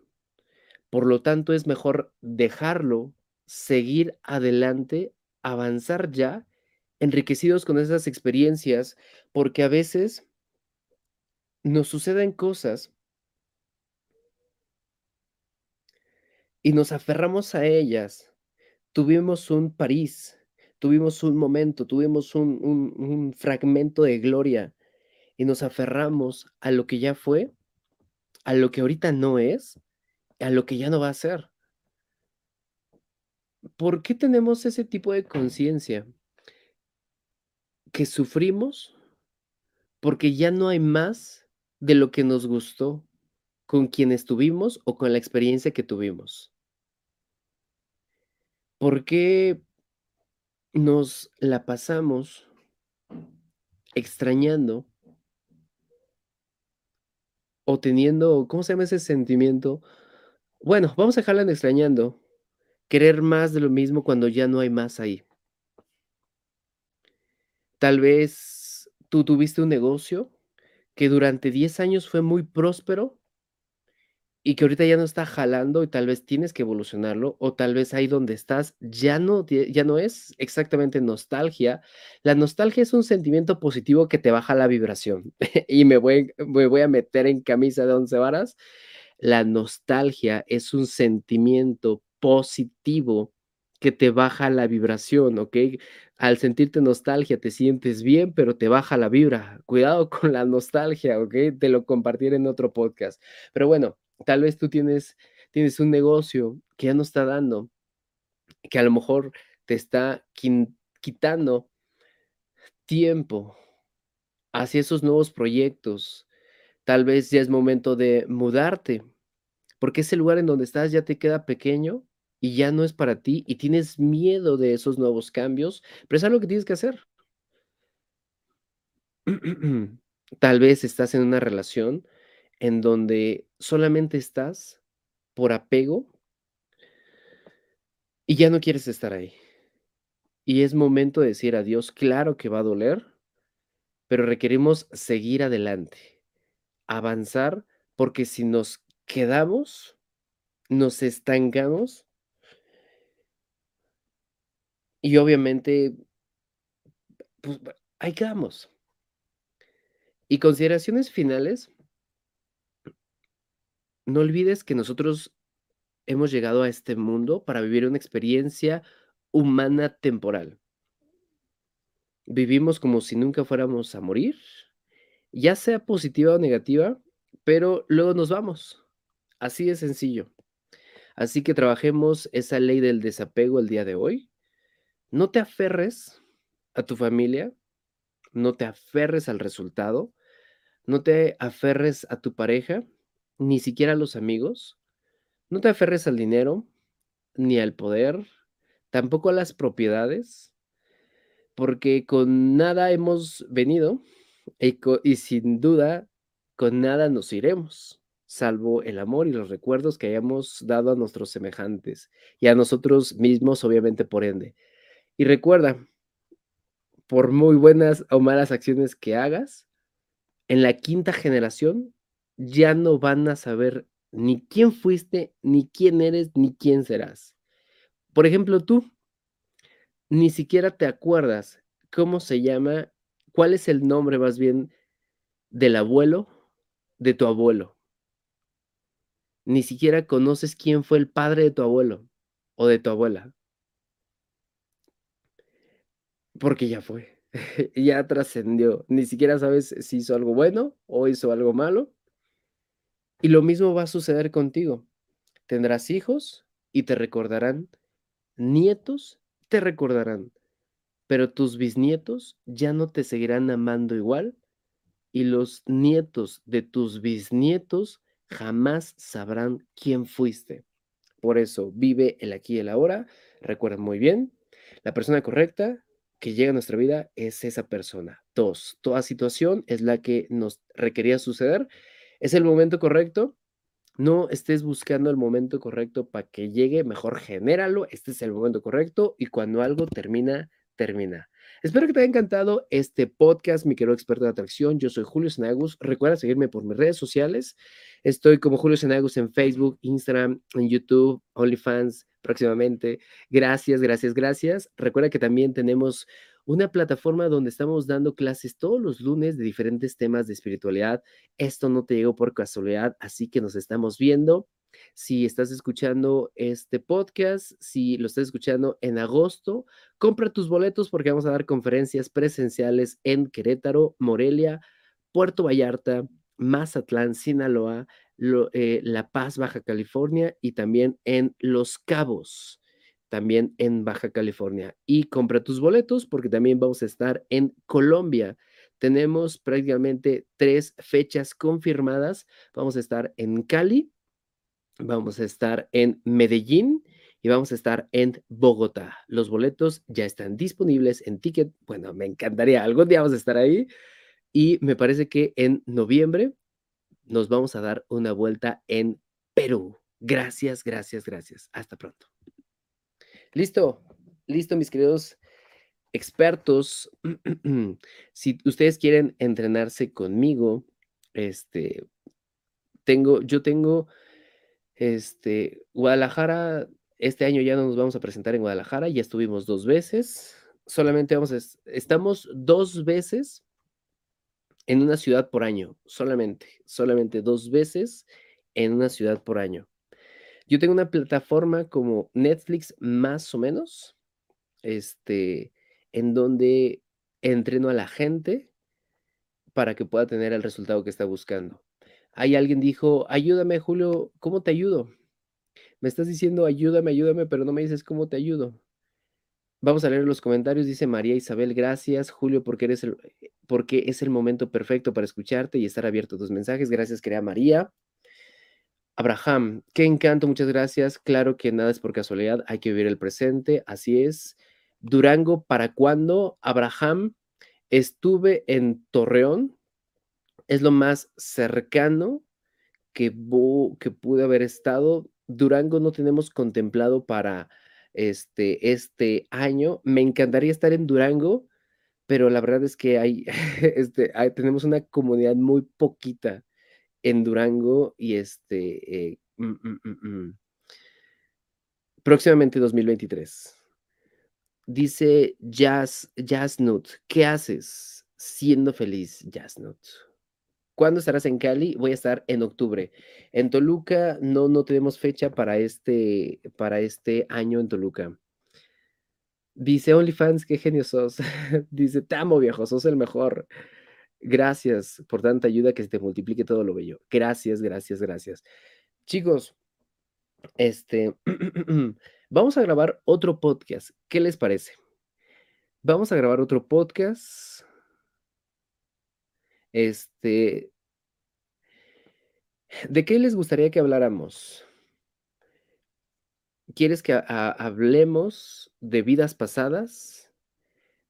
Por lo tanto, es mejor dejarlo seguir adelante, avanzar ya, enriquecidos con esas experiencias, porque a veces nos suceden cosas y nos aferramos a ellas. Tuvimos un París, tuvimos un momento, tuvimos un, un fragmento de gloria y nos aferramos a lo que ya fue, a lo que ahorita no es, a lo que ya no va a ser. ¿Por qué tenemos ese tipo de conciencia? Que sufrimos porque ya no hay más de lo que nos gustó con quien estuvimos o con la experiencia que tuvimos. ¿Por qué nos la pasamos extrañando o teniendo, ¿cómo se llama ese sentimiento? Bueno, vamos a dejarla en extrañando, querer más de lo mismo cuando ya no hay más ahí. Tal vez tú tuviste un negocio que durante 10 años fue muy próspero y que ahorita ya no está jalando y tal vez tienes que evolucionarlo, o tal vez ahí donde estás ya no ya no es exactamente nostalgia. La nostalgia es un sentimiento positivo que te baja la vibración, y me voy me voy a meter en camisa de once varas. La nostalgia es un sentimiento positivo que te baja la vibración, ¿okey? Al sentirte nostalgia, te sientes bien, pero te baja la vibra. Cuidado con la nostalgia, ¿okey? Te lo compartiré en otro podcast. Pero bueno, tal vez tú tienes tienes un negocio que ya no está dando, que a lo mejor te está quitando tiempo hacia esos nuevos proyectos. Tal vez ya es momento de mudarte, porque ese lugar en donde estás ya te queda pequeño y ya no es para ti, y tienes miedo de esos nuevos cambios, pero es algo que tienes que hacer. Tal vez estás en una relación en donde solamente estás por apego y ya no quieres estar ahí. Y es momento de decir adiós. Claro que va a doler, pero requerimos seguir adelante, avanzar, porque si nos quedamos, nos estancamos y obviamente pues, ahí quedamos. Y consideraciones finales no olvides que nosotros hemos llegado a este mundo para vivir una experiencia humana temporal. Vivimos como si nunca fuéramos a morir, ya sea positiva o negativa, pero luego nos vamos. Así de sencillo. Así que trabajemos esa ley del desapego el día de hoy. No te aferres a tu familia, no te aferres al resultado, no te aferres a tu pareja, ni siquiera a los amigos. No te aferres al dinero, ni al poder, tampoco a las propiedades, porque con nada hemos venido y, y sin duda con nada nos iremos, salvo el amor y los recuerdos que hayamos dado a nuestros semejantes y a nosotros mismos, obviamente, por ende. Y recuerda, por muy buenas o malas acciones que hagas, en la quinta generación ya no van a saber ni quién fuiste, ni quién eres, ni quién serás. Por ejemplo, tú ni siquiera te acuerdas cómo se llama, cuál es el nombre más bien del abuelo de tu abuelo. Ni siquiera conoces quién fue el padre de tu abuelo o de tu abuela. Porque ya fue, ya trascendió. Ni siquiera sabes si hizo algo bueno o hizo algo malo. Y lo mismo va a suceder contigo. Tendrás hijos y te recordarán, nietos te recordarán, pero tus bisnietos ya no te seguirán amando igual y los nietos de tus bisnietos jamás sabrán quién fuiste. Por eso, vive el aquí y el ahora. Recuerda muy bien, la persona correcta que llega a nuestra vida es esa persona. Dos, toda situación es la que nos requería suceder ¿Es el momento correcto? No estés buscando el momento correcto para que llegue, mejor genéralo, este es el momento correcto y cuando algo termina, termina. Espero que te haya encantado este podcast, mi querido experto de atracción. Yo soy Julio Senagus. Recuerda seguirme por mis redes sociales. Estoy como Julio Senagus en Facebook, Instagram, en YouTube, OnlyFans próximamente. Gracias, gracias, gracias. Recuerda que también tenemos una plataforma donde estamos dando clases todos los lunes de diferentes temas de espiritualidad. Esto no te llegó por casualidad, así que nos estamos viendo. Si estás escuchando este podcast, si lo estás escuchando en agosto, compra tus boletos porque vamos a dar conferencias presenciales en Querétaro, Morelia, Puerto Vallarta, Mazatlán, Sinaloa, eh, La Paz, Baja California y también en Los Cabos también en Baja California. Y compra tus boletos porque también vamos a estar en Colombia. tenemos prácticamente 3 fechas confirmadas. Vamos a estar en Cali, vamos a estar en Medellín y vamos a estar en Bogotá. Los boletos ya están disponibles en Ticket. Bueno, me encantaría, algún día vamos a estar ahí. Y me parece que en noviembre nos vamos a dar una vuelta en Perú. Gracias, gracias, gracias. Hasta pronto. Listo, listo, mis queridos expertos. si ustedes quieren entrenarse conmigo, este, tengo, yo tengo, este, Guadalajara, este año ya no nos vamos a presentar en Guadalajara, ya estuvimos dos veces, solamente vamos a, estamos dos veces en una ciudad por año, solamente, solamente dos veces en una ciudad por año. Yo tengo una plataforma como Netflix más o menos, este, en donde entreno a la gente para que pueda tener el resultado que está buscando. Hay alguien dijo, ayúdame Julio, ¿cómo te ayudo? Me estás diciendo, ayúdame, ayúdame, pero no me dices cómo te ayudo. Vamos a leer los comentarios. Dice María Isabel, gracias, Julio, porque eres el, porque es el momento perfecto para escucharte y estar abierto a tus mensajes. Gracias, querida María. Abraham, qué encanto, muchas gracias. Claro que nada es por casualidad, hay que vivir el presente, así es. Durango, ¿para cuándo? Abraham, estuve en Torreón, es lo más cercano que, que pude haber estado. Durango no tenemos contemplado para este, este año. Me encantaría estar en Durango, pero la verdad es que hay, este, tenemos una comunidad muy poquita en Durango y este, eh, mm, mm, mm, próximamente 2023. Dice Jazz, Jazznut, ¿qué haces siendo feliz, Jazznut? ¿Cuándo estarás en Cali? Voy a estar en octubre. En Toluca no, no tenemos fecha para este, para este año en Toluca. Dice OnlyFans, qué genio sos. Dice, te amo viejo, sos el mejor. Gracias por tanta ayuda que se te multiplique todo lo bello. Gracias, gracias, gracias. Chicos, este, vamos a grabar otro podcast. ¿Qué les parece? Vamos a grabar otro podcast. Este, ¿de qué les gustaría que habláramos? ¿Quieres que hablemos de vidas pasadas?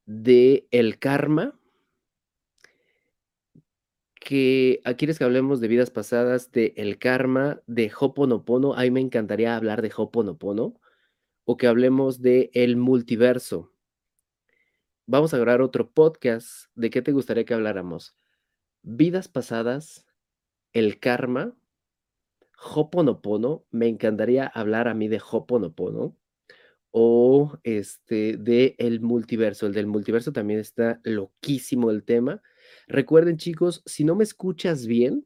¿De el karma? Que, ah, ¿Quieres que hablemos de vidas pasadas, de el karma, de Hoponopono? A mí me encantaría hablar de Hoponopono. O que hablemos de el multiverso. Vamos a grabar otro podcast. ¿De qué te gustaría que habláramos? Vidas pasadas, el karma, Hoponopono, me encantaría hablar a mí de Hoponopono o este de el multiverso. El del multiverso también está loquísimo el tema. Recuerden, chicos, si no me escuchas bien,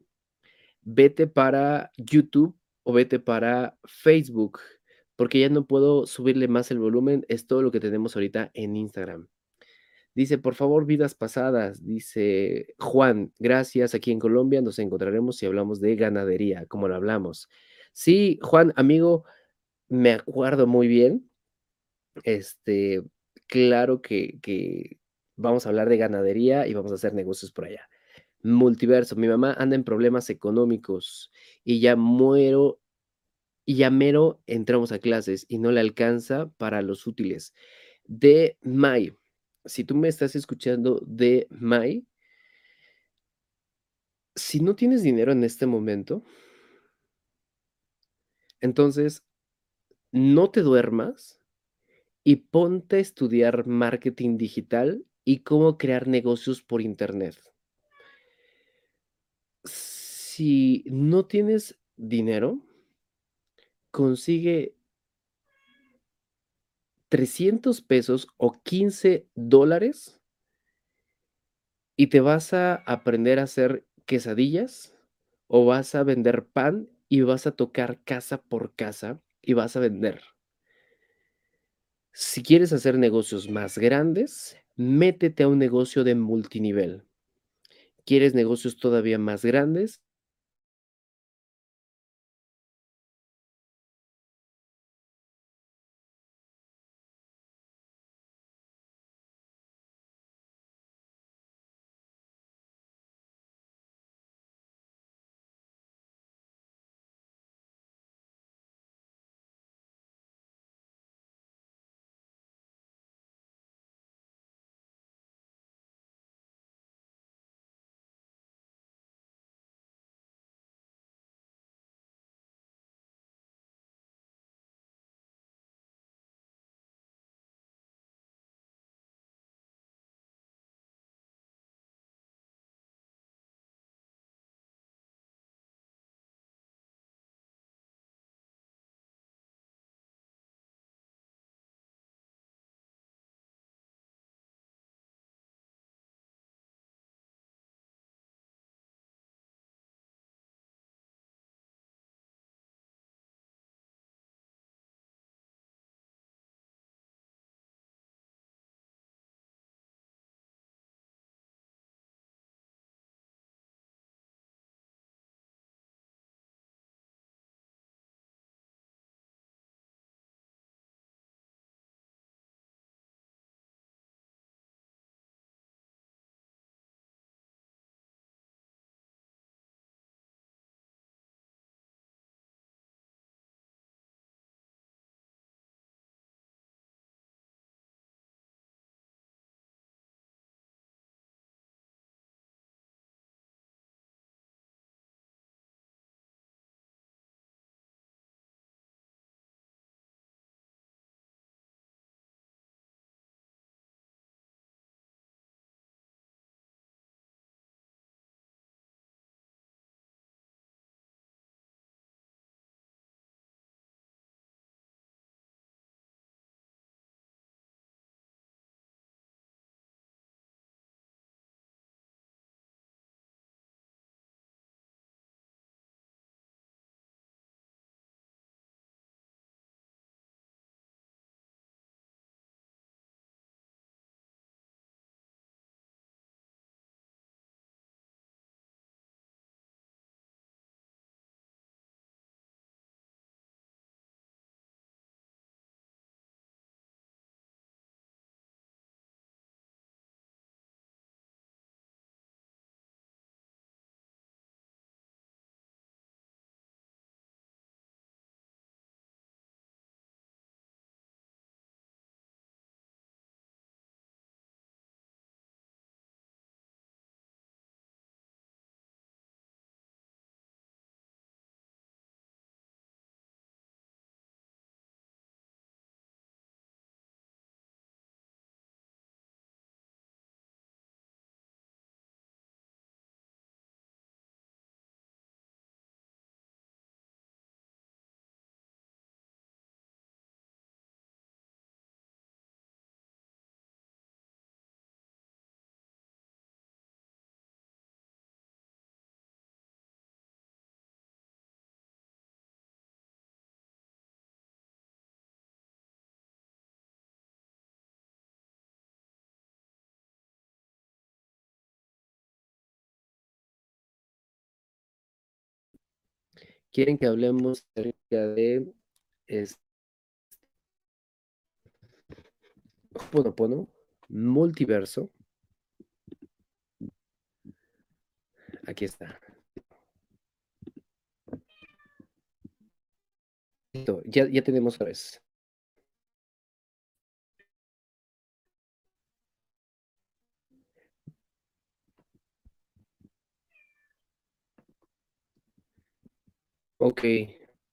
vete para YouTube o vete para Facebook, porque ya no puedo subirle más el volumen, es todo lo que tenemos ahorita en Instagram. Dice, por favor, vidas pasadas. Dice Juan, gracias. Aquí en Colombia nos encontraremos si hablamos de ganadería, como lo hablamos. Sí, Juan, amigo, me acuerdo muy bien. Este, claro que, que vamos a hablar de ganadería y vamos a hacer negocios por allá. Multiverso, mi mamá anda en problemas económicos y ya muero y ya mero entramos a clases y no le alcanza para los útiles. De mayo si tú me estás escuchando de May, si no tienes dinero en este momento, entonces no te duermas y ponte a estudiar marketing digital y cómo crear negocios por Internet. Si no tienes dinero, consigue 300 pesos o 15 dólares y te vas a aprender a hacer quesadillas o vas a vender pan y vas a tocar casa por casa y vas a vender. Si quieres hacer negocios más grandes, métete a un negocio de multinivel. ¿Quieres negocios todavía más grandes? Quieren que hablemos acerca de es Ho'oponopono, multiverso. Aquí está. Ya, ya tenemos tres. Ok.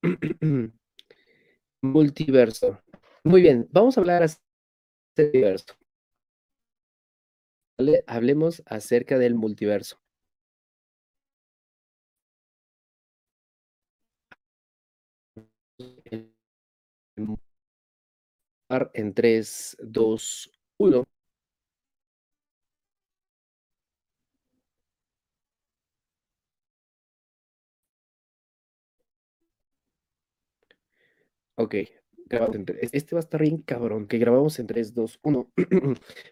Multiverso. Muy bien, vamos a hablar del multiverso. Hablemos acerca del multiverso. En 3, 2, 1. Ok, en. Este va a estar bien cabrón, que grabamos en 3, 2, 1.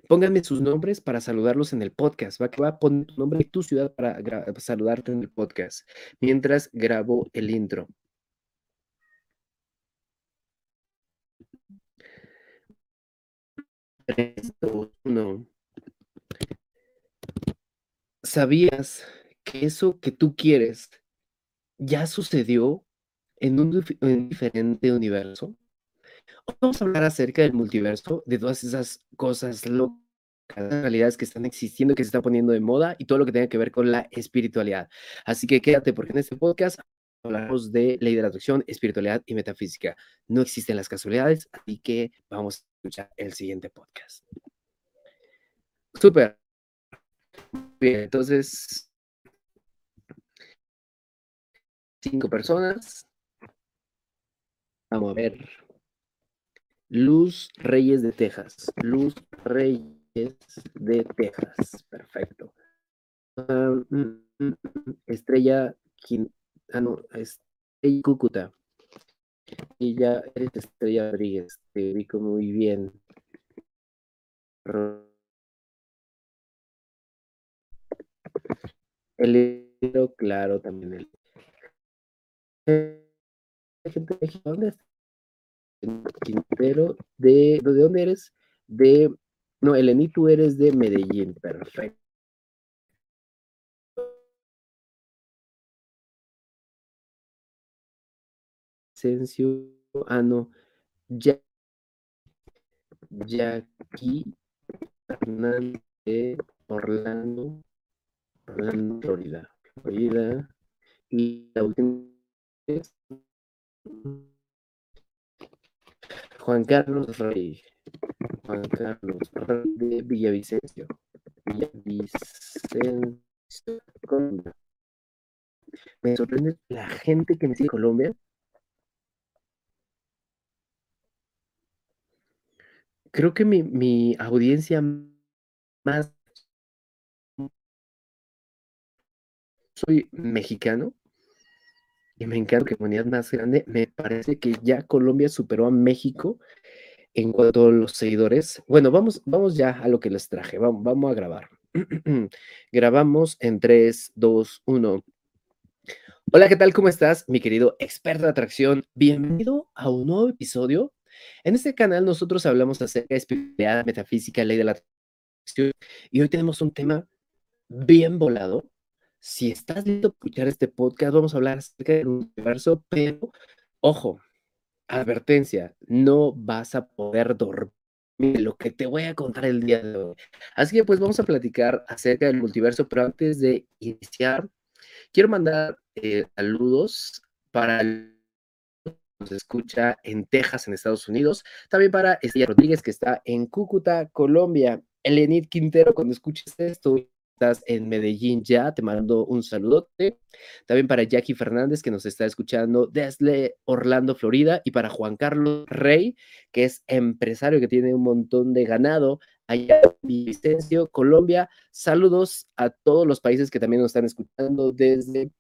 Pónganme sus nombres para saludarlos en el podcast. Va, va a poner tu nombre y tu ciudad para saludarte en el podcast. Mientras grabo el intro. 3, 2, 1. ¿Sabías que eso que tú quieres ya sucedió en un, en diferente universo? Hoy vamos a hablar acerca del multiverso, de todas esas cosas locas, realidades que están existiendo, que se están poniendo de moda y todo lo que tenga que ver con la espiritualidad. Así que quédate porque en este podcast hablamos de ley de la atracción, espiritualidad y metafísica. No existen las casualidades, así que vamos a escuchar el siguiente podcast. Súper. Bien, entonces, cinco personas. Vamos a ver. Luz Reyes de Texas. Luz Reyes de Texas. Perfecto. Ah, mm, mm, mm, Estrella Quin- ah, no, Estrella Cúcuta. Y ya eres Estrella Rodríguez. Te ubico muy bien. El claro, también el. Gente de México, ¿dónde está? Quintero, de, ¿de dónde eres? De, no, Eleni, tú eres de Medellín, perfecto. Asensio, ah, no, ya, Jackie Fernández de Orlando, Orlando, Florida, Florida, y la última es Juan Carlos Rey, Juan Carlos Rey de Villavicencio, Villavicencio. Me sorprende la gente que me sigue en Colombia. Creo que mi, mi audiencia más soy mexicano y me encanta que comunidad más grande. Me parece que ya Colombia superó a México en cuanto a los seguidores. Bueno, vamos, vamos ya a lo que les traje. Vamos, vamos a grabar. Grabamos en 3, 2, 1. Hola, ¿qué tal? ¿Cómo estás, mi querido experto de atracción? Bienvenido a un nuevo episodio. En este canal nosotros hablamos acerca de espiritualidad, metafísica, ley de la atracción y hoy tenemos un tema bien volado. Si estás listo para escuchar este podcast, vamos a hablar acerca del universo, pero ojo, advertencia, no vas a poder dormir lo que te voy a contar el día de hoy. Así que pues vamos a platicar acerca del multiverso, pero antes de iniciar, quiero mandar eh, saludos para el nos escucha en Texas, en Estados Unidos. También para Estrella Rodríguez, que está en Cúcuta, Colombia. Elenit Quintero, cuando escuches esto, estás en Medellín ya, te mando un saludote. También para Jackie Fernández, que nos está escuchando desde Orlando, Florida. Y para Juan Carlos Rey, que es empresario que tiene un montón de ganado allá en Vicencio, Colombia. Saludos a todos los países que también nos están escuchando desde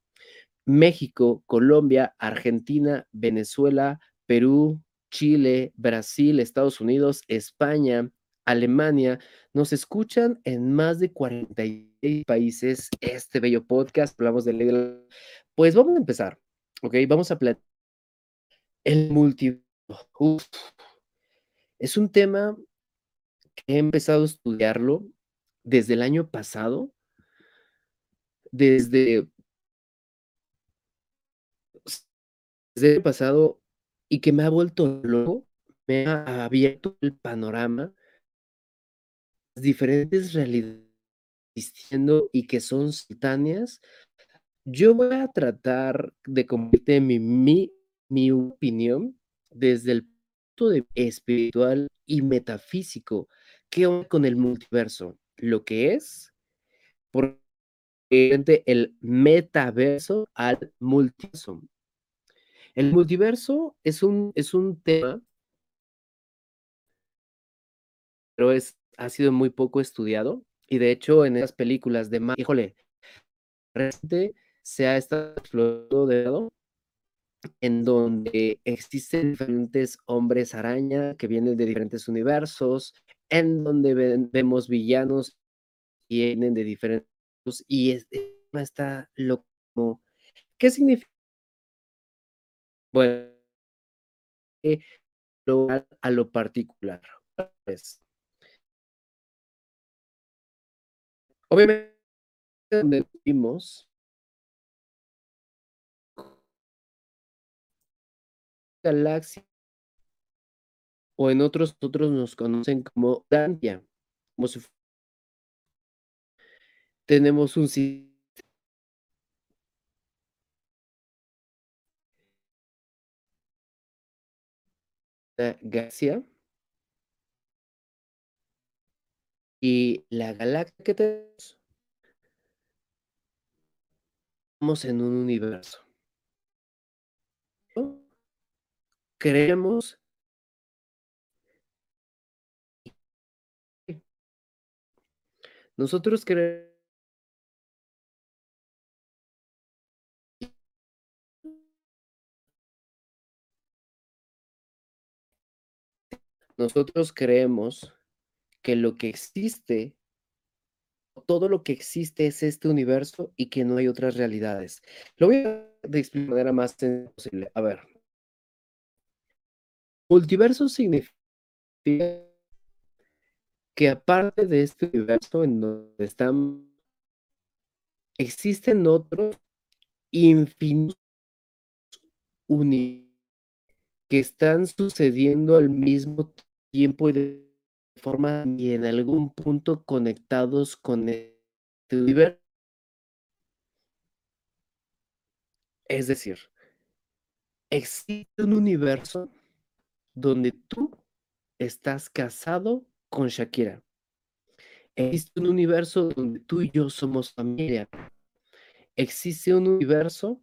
México, Colombia, Argentina, Venezuela, Perú, Chile, Brasil, Estados Unidos, España, Alemania. Nos escuchan en más de 46 países este bello podcast. Hablamos de ley Pues vamos a empezar. Okey, vamos a pla el multi uf, es un tema que he empezado a estudiarlo desde el año pasado desde desde el año pasado, y que me ha vuelto loco, me ha abierto el panorama diferentes realidades existiendo y que son simultáneas. Yo voy a tratar de compartirte mi mi mi opinión desde el punto de espiritual y metafísico, ¿qué onda con el multiverso? Lo que es, por el metaverso al multiverso. El multiverso es un es un tema pero es ha sido muy poco estudiado, y de hecho, en esas películas de ma híjole, se ha estado explorando en donde existen diferentes hombres araña que vienen de diferentes universos, en donde vemos villanos, vienen de diferentes y este está loco. ¿Qué significa? Bueno eh, lo a lo particular, pues Obviamente, donde vivimos Galaxia o en otros otros nos conocen como Dantia, como si tenemos un si Eh, Galaxia y la galaxia que tenemos en un universo. Creemos Nosotros cre Nosotros creemos que lo que existe todo lo que existe es este universo y que no hay otras realidades. Lo voy a explicar de manera más posible. A ver. Multiverso significa que aparte de este universo en donde están existen otros infinitos uni que están sucediendo al mismo tiempo y de forma y en algún punto conectados con este univer Es decir existe un universo donde tú estás casado con Shakira. Existe un universo donde tú y yo somos familia. Existe un universo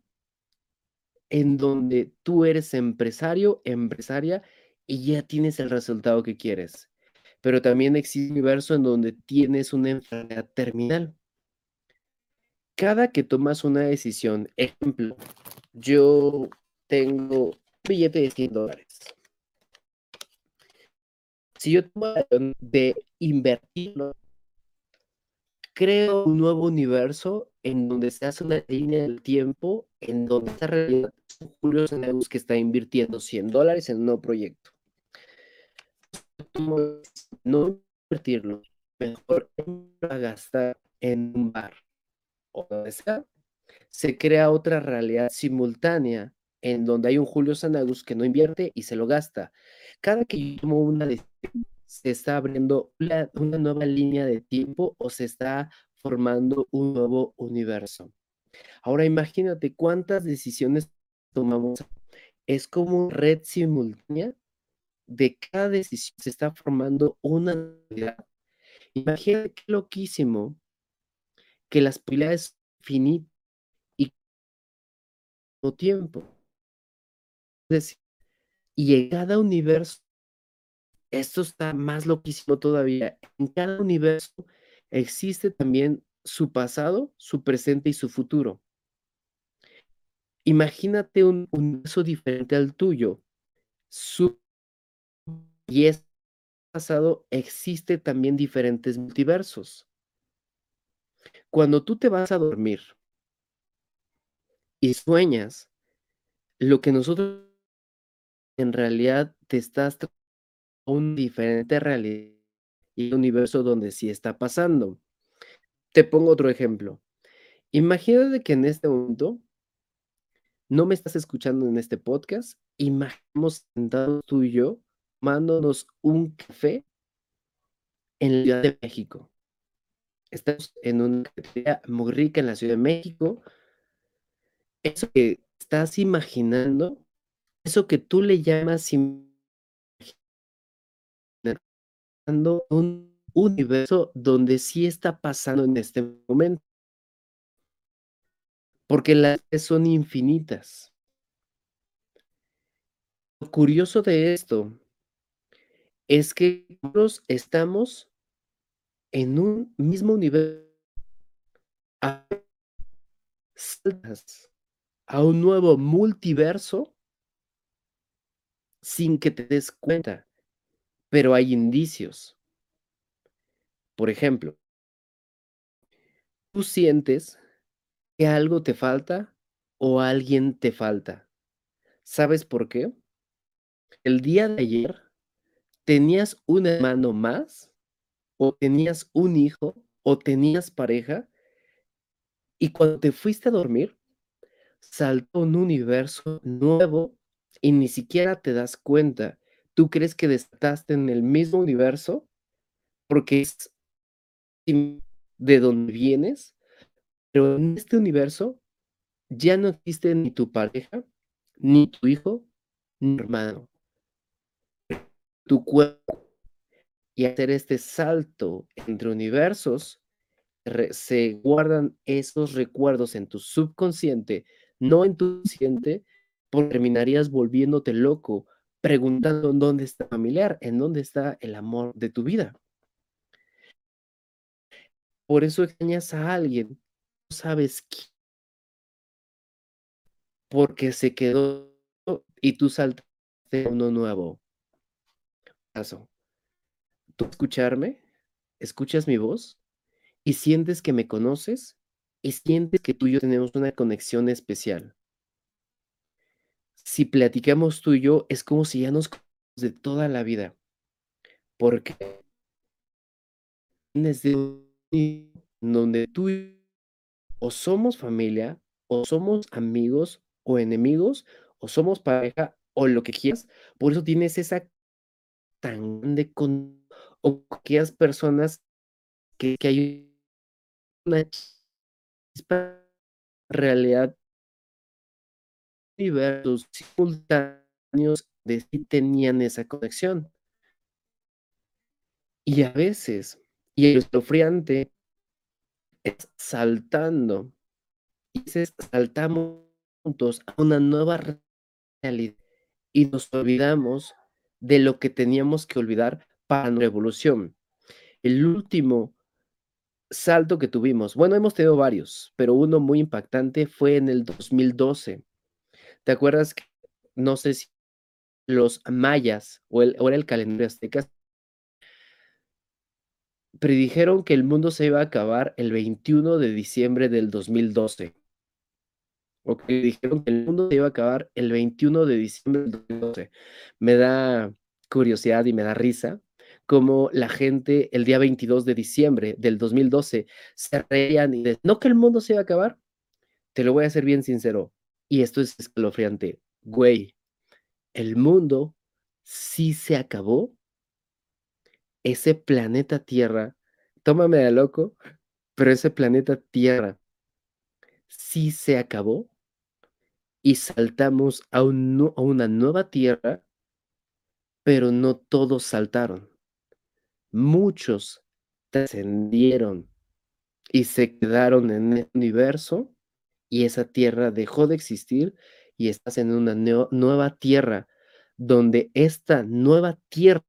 en donde tú eres empresario, empresaria, y ya tienes el resultado que quieres. Pero también existe un universo en donde tienes una enfermedad terminal. Cada que tomas una decisión, ejemplo, yo tengo un billete de $100 si yo tomo la decisión de invertirlo creo un nuevo universo en donde se hace una línea del tiempo, en donde esta realidad son Julio que está invirtiendo $100 en un nuevo proyecto. No invertirlo, mejor a gastar en un bar o donde sea, se crea otra realidad simultánea en donde hay un Julio Sanagus que no invierte y se lo gasta. Cada que yo tomo una decisión, se está abriendo una una nueva línea de tiempo o se está formando un nuevo universo. Ahora imagínate cuántas decisiones tomamos. Es como una red simultánea de cada decisión se está formando una realidad. Imagínate qué loquísimo que las posibilidades fini y o tiempo. Es decir, y en cada universo esto está más loquísimo todavía. En cada universo existe también su pasado, su presente y su futuro. Imagínate un universo diferente al tuyo. Su y es pasado existe también diferentes multiversos. Cuando tú te vas a dormir y sueñas, lo que nosotros en realidad te estás tra un diferente realidad y universo donde sí está pasando. Te pongo otro ejemplo. Imagínate que en este momento no me estás escuchando en este podcast, imaginemos sentados tú y yo, tomándonos un café en la Ciudad de México. Estamos en una cafetería muy rica en la Ciudad de México. Eso que estás imaginando, eso que tú le llamas im un universo donde sí está pasando en este momento. Porque las son infinitas. Lo curioso de esto es que nosotros estamos en un mismo universo. A saltas a un nuevo multiverso sin que te des cuenta, pero hay indicios. Por ejemplo tú sientes que algo te falta o alguien te falta, ¿sabes por qué? El día de ayer tenías un hermano más, o tenías un hijo, o tenías pareja y cuando te fuiste a dormir, saltó un universo nuevo y ni siquiera te das cuenta. ¿Tú crees que estás en el mismo universo? Porque es de donde vienes, pero en este universo ya no existe ni tu pareja, ni tu hijo, ni hermano. Tu cuerpo. Y hacer este salto entre universos, se guardan esos recuerdos en tu subconsciente, no en tu consciente, porque terminarías volviéndote loco, preguntando en dónde está familiar, en dónde está el amor de tu vida. Por eso extrañas a alguien, no sabes quién. Porque se quedó y tú saltaste a uno nuevo. Paso. ¿Tú escucharme? ¿Escuchas mi voz? ¿Y sientes que me conoces? ¿Y sientes que tú y yo tenemos una conexión especial? Si platicamos tú y yo, es como si ya nos conocemos de toda la vida. Porque desde donde tú o somos familia, o somos amigos, o enemigos, o somos pareja, o lo que quieras. Por eso tienes esa tan grande con aquellas personas que, que hay una chispa realidad universos simultáneos de sí tenían esa conexión. Y a veces, y el escalofriante es saltando, y dices, saltamos juntos a una nueva realidad y nos olvidamos de lo que teníamos que olvidar para nuestra evolución. El último salto que tuvimos, bueno, hemos tenido varios, pero uno muy impactante fue en el 2012. ¿Te acuerdas que, no sé si los mayas o, el, o era el calendario azteca predijeron que el mundo se iba a acabar el 21 de diciembre del 2012. O que dijeron que el mundo se iba a acabar el 21 de diciembre del 2012. Me da curiosidad y me da risa como la gente el día 22 de diciembre del 2012 se reían y decían, ¿no que el mundo se iba a acabar? Te lo voy a ser bien sincero, y esto es escalofriante. Güey, el mundo sí se acabó ese planeta Tierra, tómame de loco, pero ese planeta Tierra sí se acabó y saltamos a, un, a una nueva Tierra, pero no todos saltaron. Muchos trascendieron y se quedaron en el universo y esa Tierra dejó de existir y estás en una nueva Tierra donde esta nueva Tierra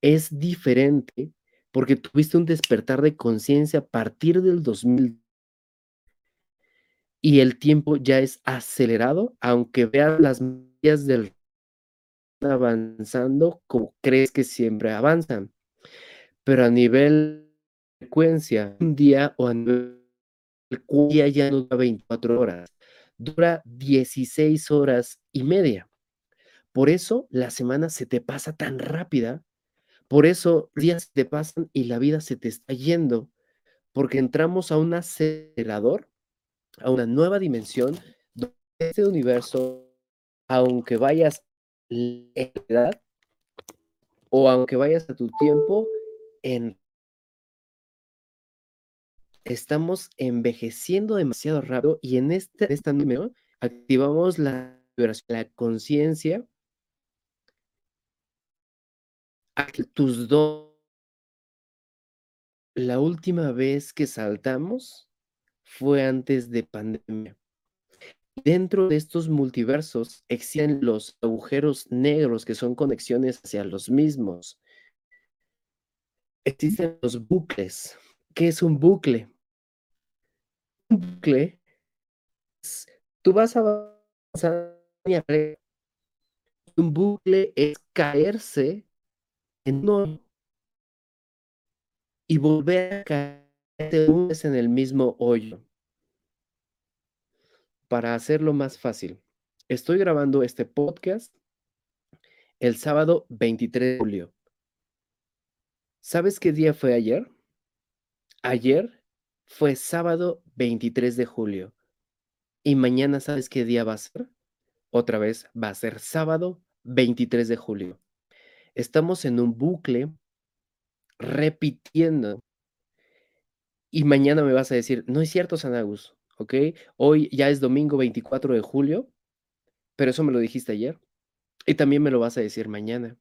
es diferente porque tuviste un despertar de conciencia a partir del 2000 y el tiempo ya es acelerado, aunque veas las medias del avanzando como crees que siempre avanzan. Pero a nivel frecuencia, un día o a nivel día ya no da 24 horas, dura 16 horas y media. Por eso la semana se te pasa tan rápida, por eso días te pasan y la vida se te está yendo, porque entramos a un acelerador, a una nueva dimensión, donde este universo, aunque vayas en edad o aunque vayas a tu tiempo, en estamos envejeciendo demasiado rápido y en este, esta número activamos la, la conciencia tus dos. La última vez que saltamos fue antes de pandemia. Dentro de estos multiversos existen los agujeros negros que son conexiones hacia los mismos. Existen los bucles. ¿Qué es un bucle? Un bucle es, tú vas a avanzar un bucle es caerse en y volver a caer en el mismo hoyo. Para hacerlo más fácil, estoy grabando este podcast el sábado 23 de julio. ¿Sabes qué día fue ayer? Ayer fue sábado 23 de julio. Y mañana, ¿sabes qué día va a ser? Otra vez va a ser sábado 23 de julio. Estamos en un bucle repitiendo. Y mañana me vas a decir, no es cierto, Sanagus, ¿ok? Hoy ya es domingo 24 de julio, pero eso me lo dijiste ayer. Y también me lo vas a decir mañana.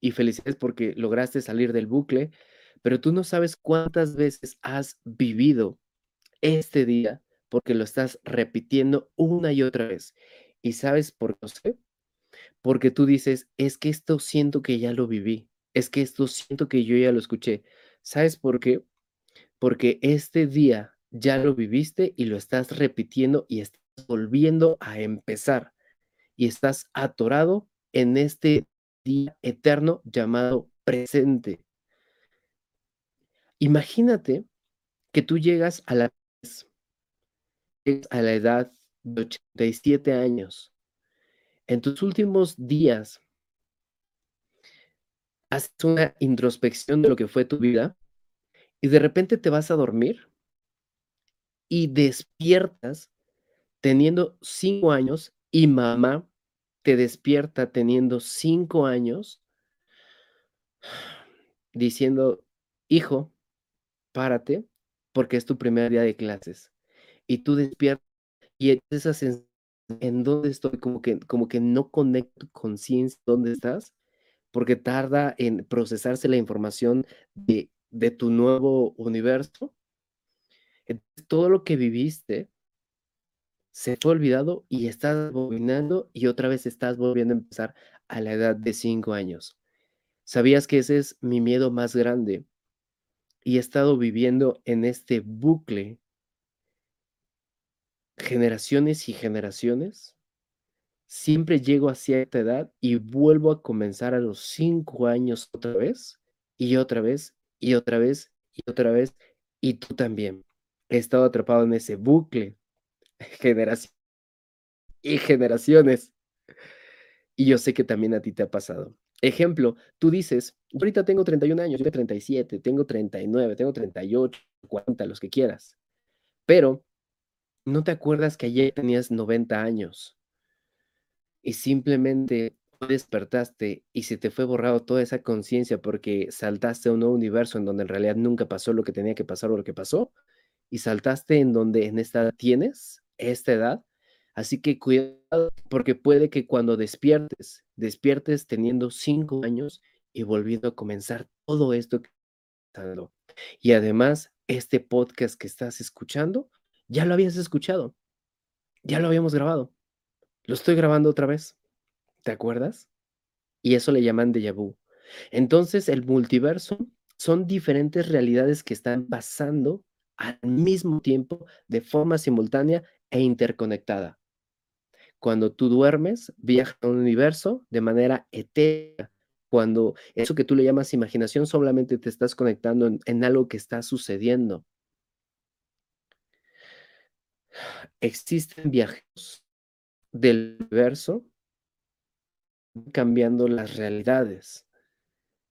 Y felicidades porque lograste salir del bucle, pero tú no sabes cuántas veces has vivido este día porque lo estás repitiendo una y otra vez. ¿Y sabes por qué? Porque tú dices, es que esto siento que ya lo viví, es que esto siento que yo ya lo escuché. ¿Sabes por qué? Porque este día ya lo viviste y lo estás repitiendo y estás volviendo a empezar y estás atorado en este día eterno llamado presente. Imagínate que tú llegas a la, a la edad de 87 años en tus últimos días, haces una introspección de lo que fue tu vida y de repente te vas a dormir y despiertas teniendo cinco años y mamá te despierta teniendo cinco años diciendo, hijo, párate porque es tu primer día de clases. Y tú despiertas y esa sensación en dónde estoy, como que, como que no conecto conciencia dónde estás, porque tarda en procesarse la información de, de tu nuevo universo. todo lo que viviste se fue olvidado y estás volviendo y otra vez estás volviendo a empezar a la edad de cinco años. ¿Sabías que ese es mi miedo más grande? Y he estado viviendo en este bucle generaciones y generaciones, siempre llego a cierta edad y vuelvo a comenzar a los cinco años otra vez y otra vez y otra vez y otra vez y tú también. He estado atrapado en ese bucle, generación y generaciones. Y yo sé que también a ti te ha pasado. Ejemplo, tú dices, ahorita tengo 31 años, yo tengo 37, tengo 39, tengo 38, 40, los que quieras. Pero no te acuerdas que ayer tenías 90 años y simplemente despertaste y se te fue borrado toda esa conciencia porque saltaste a un nuevo universo en donde en realidad nunca pasó lo que tenía que pasar o lo que pasó y saltaste en donde en esta edad tienes esta edad. Así que cuidado porque puede que cuando despiertes, despiertes teniendo cinco años y volviendo a comenzar todo esto que y además este podcast que estás escuchando ya lo habías escuchado, ya lo habíamos grabado, lo estoy grabando otra vez, ¿te acuerdas? Y eso le llaman déjà vu. Entonces, el multiverso son diferentes realidades que están pasando al mismo tiempo, de forma simultánea e interconectada. Cuando tú duermes, viajas a un universo de manera etérea. Cuando eso que tú le llamas imaginación solamente te estás conectando en, en algo que está sucediendo. Existen viajeros del universo cambiando las realidades.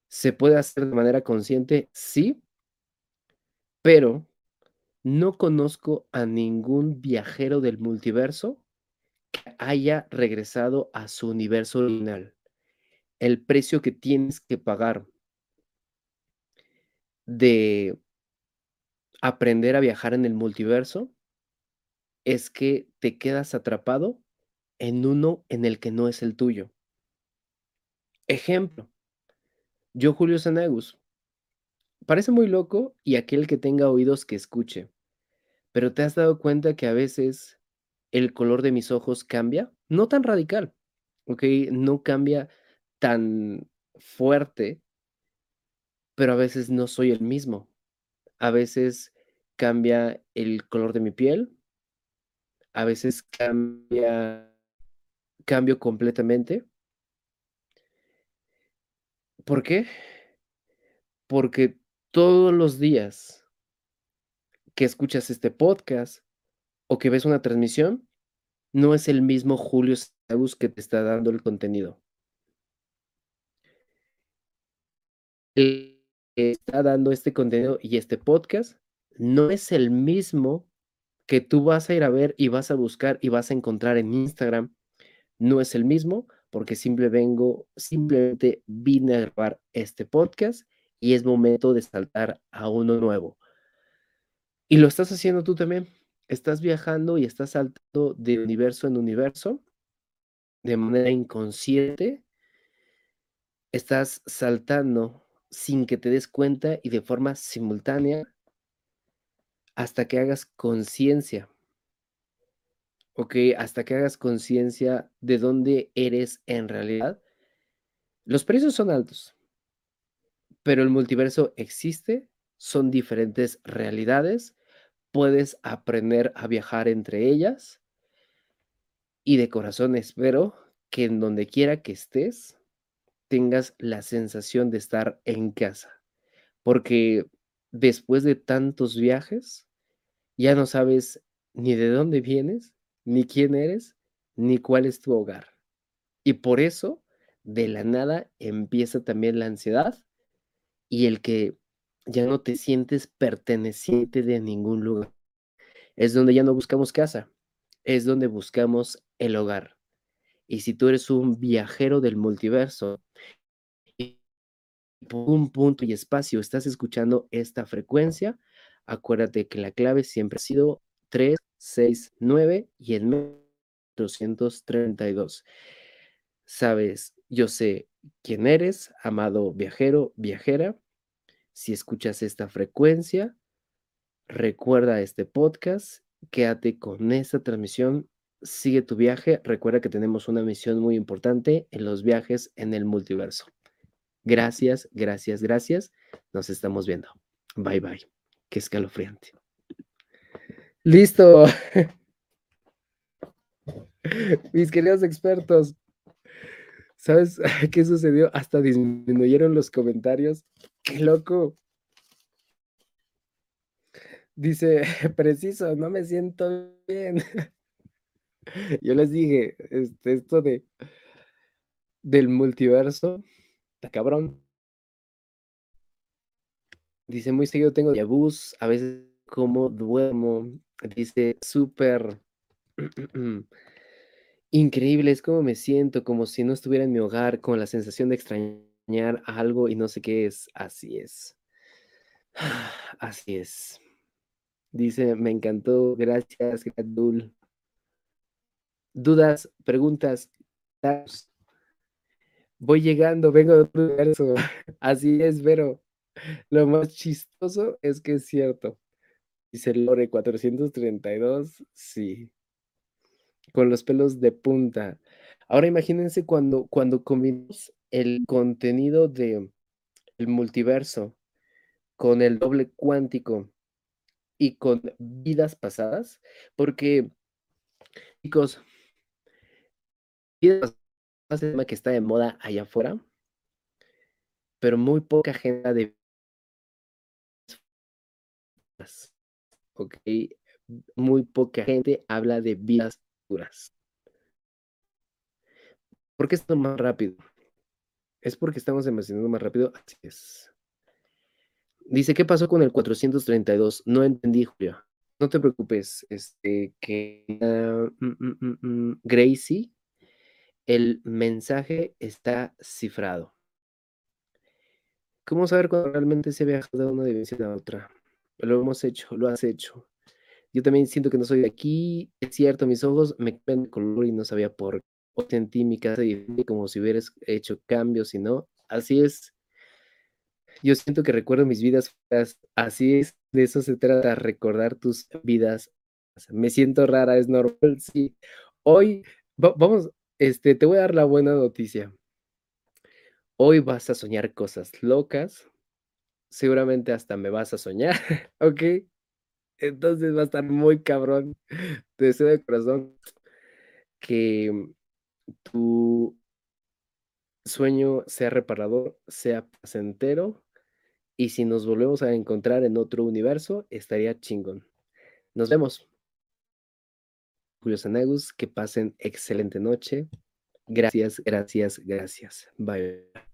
¿Se puede hacer de manera consciente? Sí. Pero no conozco a ningún viajero del multiverso que haya regresado a su universo original. El precio que tienes que pagar de aprender a viajar en el multiverso es que te quedas atrapado en uno en el que no es el tuyo. Ejemplo, yo, Julio Senegus, parece muy loco y aquel que tenga oídos que escuche, pero ¿te has dado cuenta que a veces el color de mis ojos cambia? No tan radical, ¿ok? No cambia tan fuerte, pero a veces no soy el mismo. A veces cambia el color de mi piel, a veces cambia, cambio completamente. ¿Por qué? Porque todos los días que escuchas este podcast o que ves una transmisión, no es el mismo Julio Senegus que te está dando el contenido. El que está dando este contenido y este podcast no es el mismo que tú vas a ir a ver y vas a buscar y vas a encontrar en Instagram. No es el mismo porque simple vengo, simplemente vine a grabar este podcast y es momento de saltar a uno nuevo. Y lo estás haciendo tú también. Estás viajando y estás saltando de universo en universo de manera inconsciente. Estás saltando sin que te des cuenta y de forma simultánea hasta que hagas conciencia. Ok, hasta que hagas conciencia de dónde eres en realidad. Los precios son altos, pero el multiverso existe, son diferentes realidades, puedes aprender a viajar entre ellas y de corazón espero que en donde quiera que estés tengas la sensación de estar en casa, porque después de tantos viajes, ya no sabes ni de dónde vienes, ni quién eres, ni cuál es tu hogar. Y por eso, de la nada, empieza también la ansiedad y el que ya no te sientes perteneciente de ningún lugar. Es donde ya no buscamos casa, es donde buscamos el hogar. Y si tú eres un viajero del multiverso y por un punto y espacio estás escuchando esta frecuencia, acuérdate que la clave siempre ha sido 3, 6, 9 y el 232. Sabes, yo sé quién eres, amado viajero, viajera. Si escuchas esta frecuencia, recuerda este podcast, quédate con esta transmisión, sigue tu viaje. Recuerda que tenemos una misión muy importante en los viajes en el multiverso. Gracias, gracias, gracias. Nos estamos viendo. Bye bye. Qué escalofriante. Listo. Mis queridos expertos, ¿sabes qué sucedió? Hasta disminuyeron los comentarios. ¡Qué loco! Dice, preciso, no me siento bien. Yo les dije, este, esto de del multiverso, está cabrón. Dice, muy seguido tengo diabús, a veces como duermo. Dice, súper increíble, es como me siento, como si no estuviera en mi hogar, con la sensación de extrañar algo y no sé qué es. Así es. Así es. Dice, me encantó, gracias, Gradul. Dudas, preguntas. Voy llegando, vengo de otro universo. Así es, pero lo más chistoso es que es cierto. Dice Lore 432, sí. Con los pelos de punta. Ahora imagínense cuando, cuando combinamos el contenido de multiverso con el doble cuántico y con vidas pasadas, porque, chicos, vidas es un tema que está de moda allá afuera, pero muy poca gente de Ok, muy poca gente habla de vidas futuras. ¿Por qué esto más rápido? ¿Es porque estamos emocionando más rápido? Así es. Dice: "¿Qué pasó con el 432?". No entendí, Julio. No te preocupes, este, que, ah, mm, mm, mm, Gracie, el mensaje está cifrado. ¿Cómo saber cuando realmente se ha viajado de una dimensión a otra? Lo hemos hecho, lo has hecho. Yo también siento que no soy de aquí. Es cierto, mis ojos me cambian de color y no sabía por o sentí mi casa diferente, como si hubieras hecho cambios y no. Así es. Yo siento que recuerdo mis vidas. Así es, de eso se trata, recordar tus vidas. Me siento rara, es normal, sí. Hoy va vamos, este, te voy a dar la buena noticia. Hoy vas a soñar cosas locas, seguramente hasta me vas a soñar, ¿okey? Entonces va a estar muy cabrón. Te deseo de corazón que tu sueño sea reparador, sea placentero, y si nos volvemos a encontrar en otro universo, estaría chingón. Nos vemos. Julio Zanegus, que pasen excelente noche. Gracias, gracias, gracias. Bye.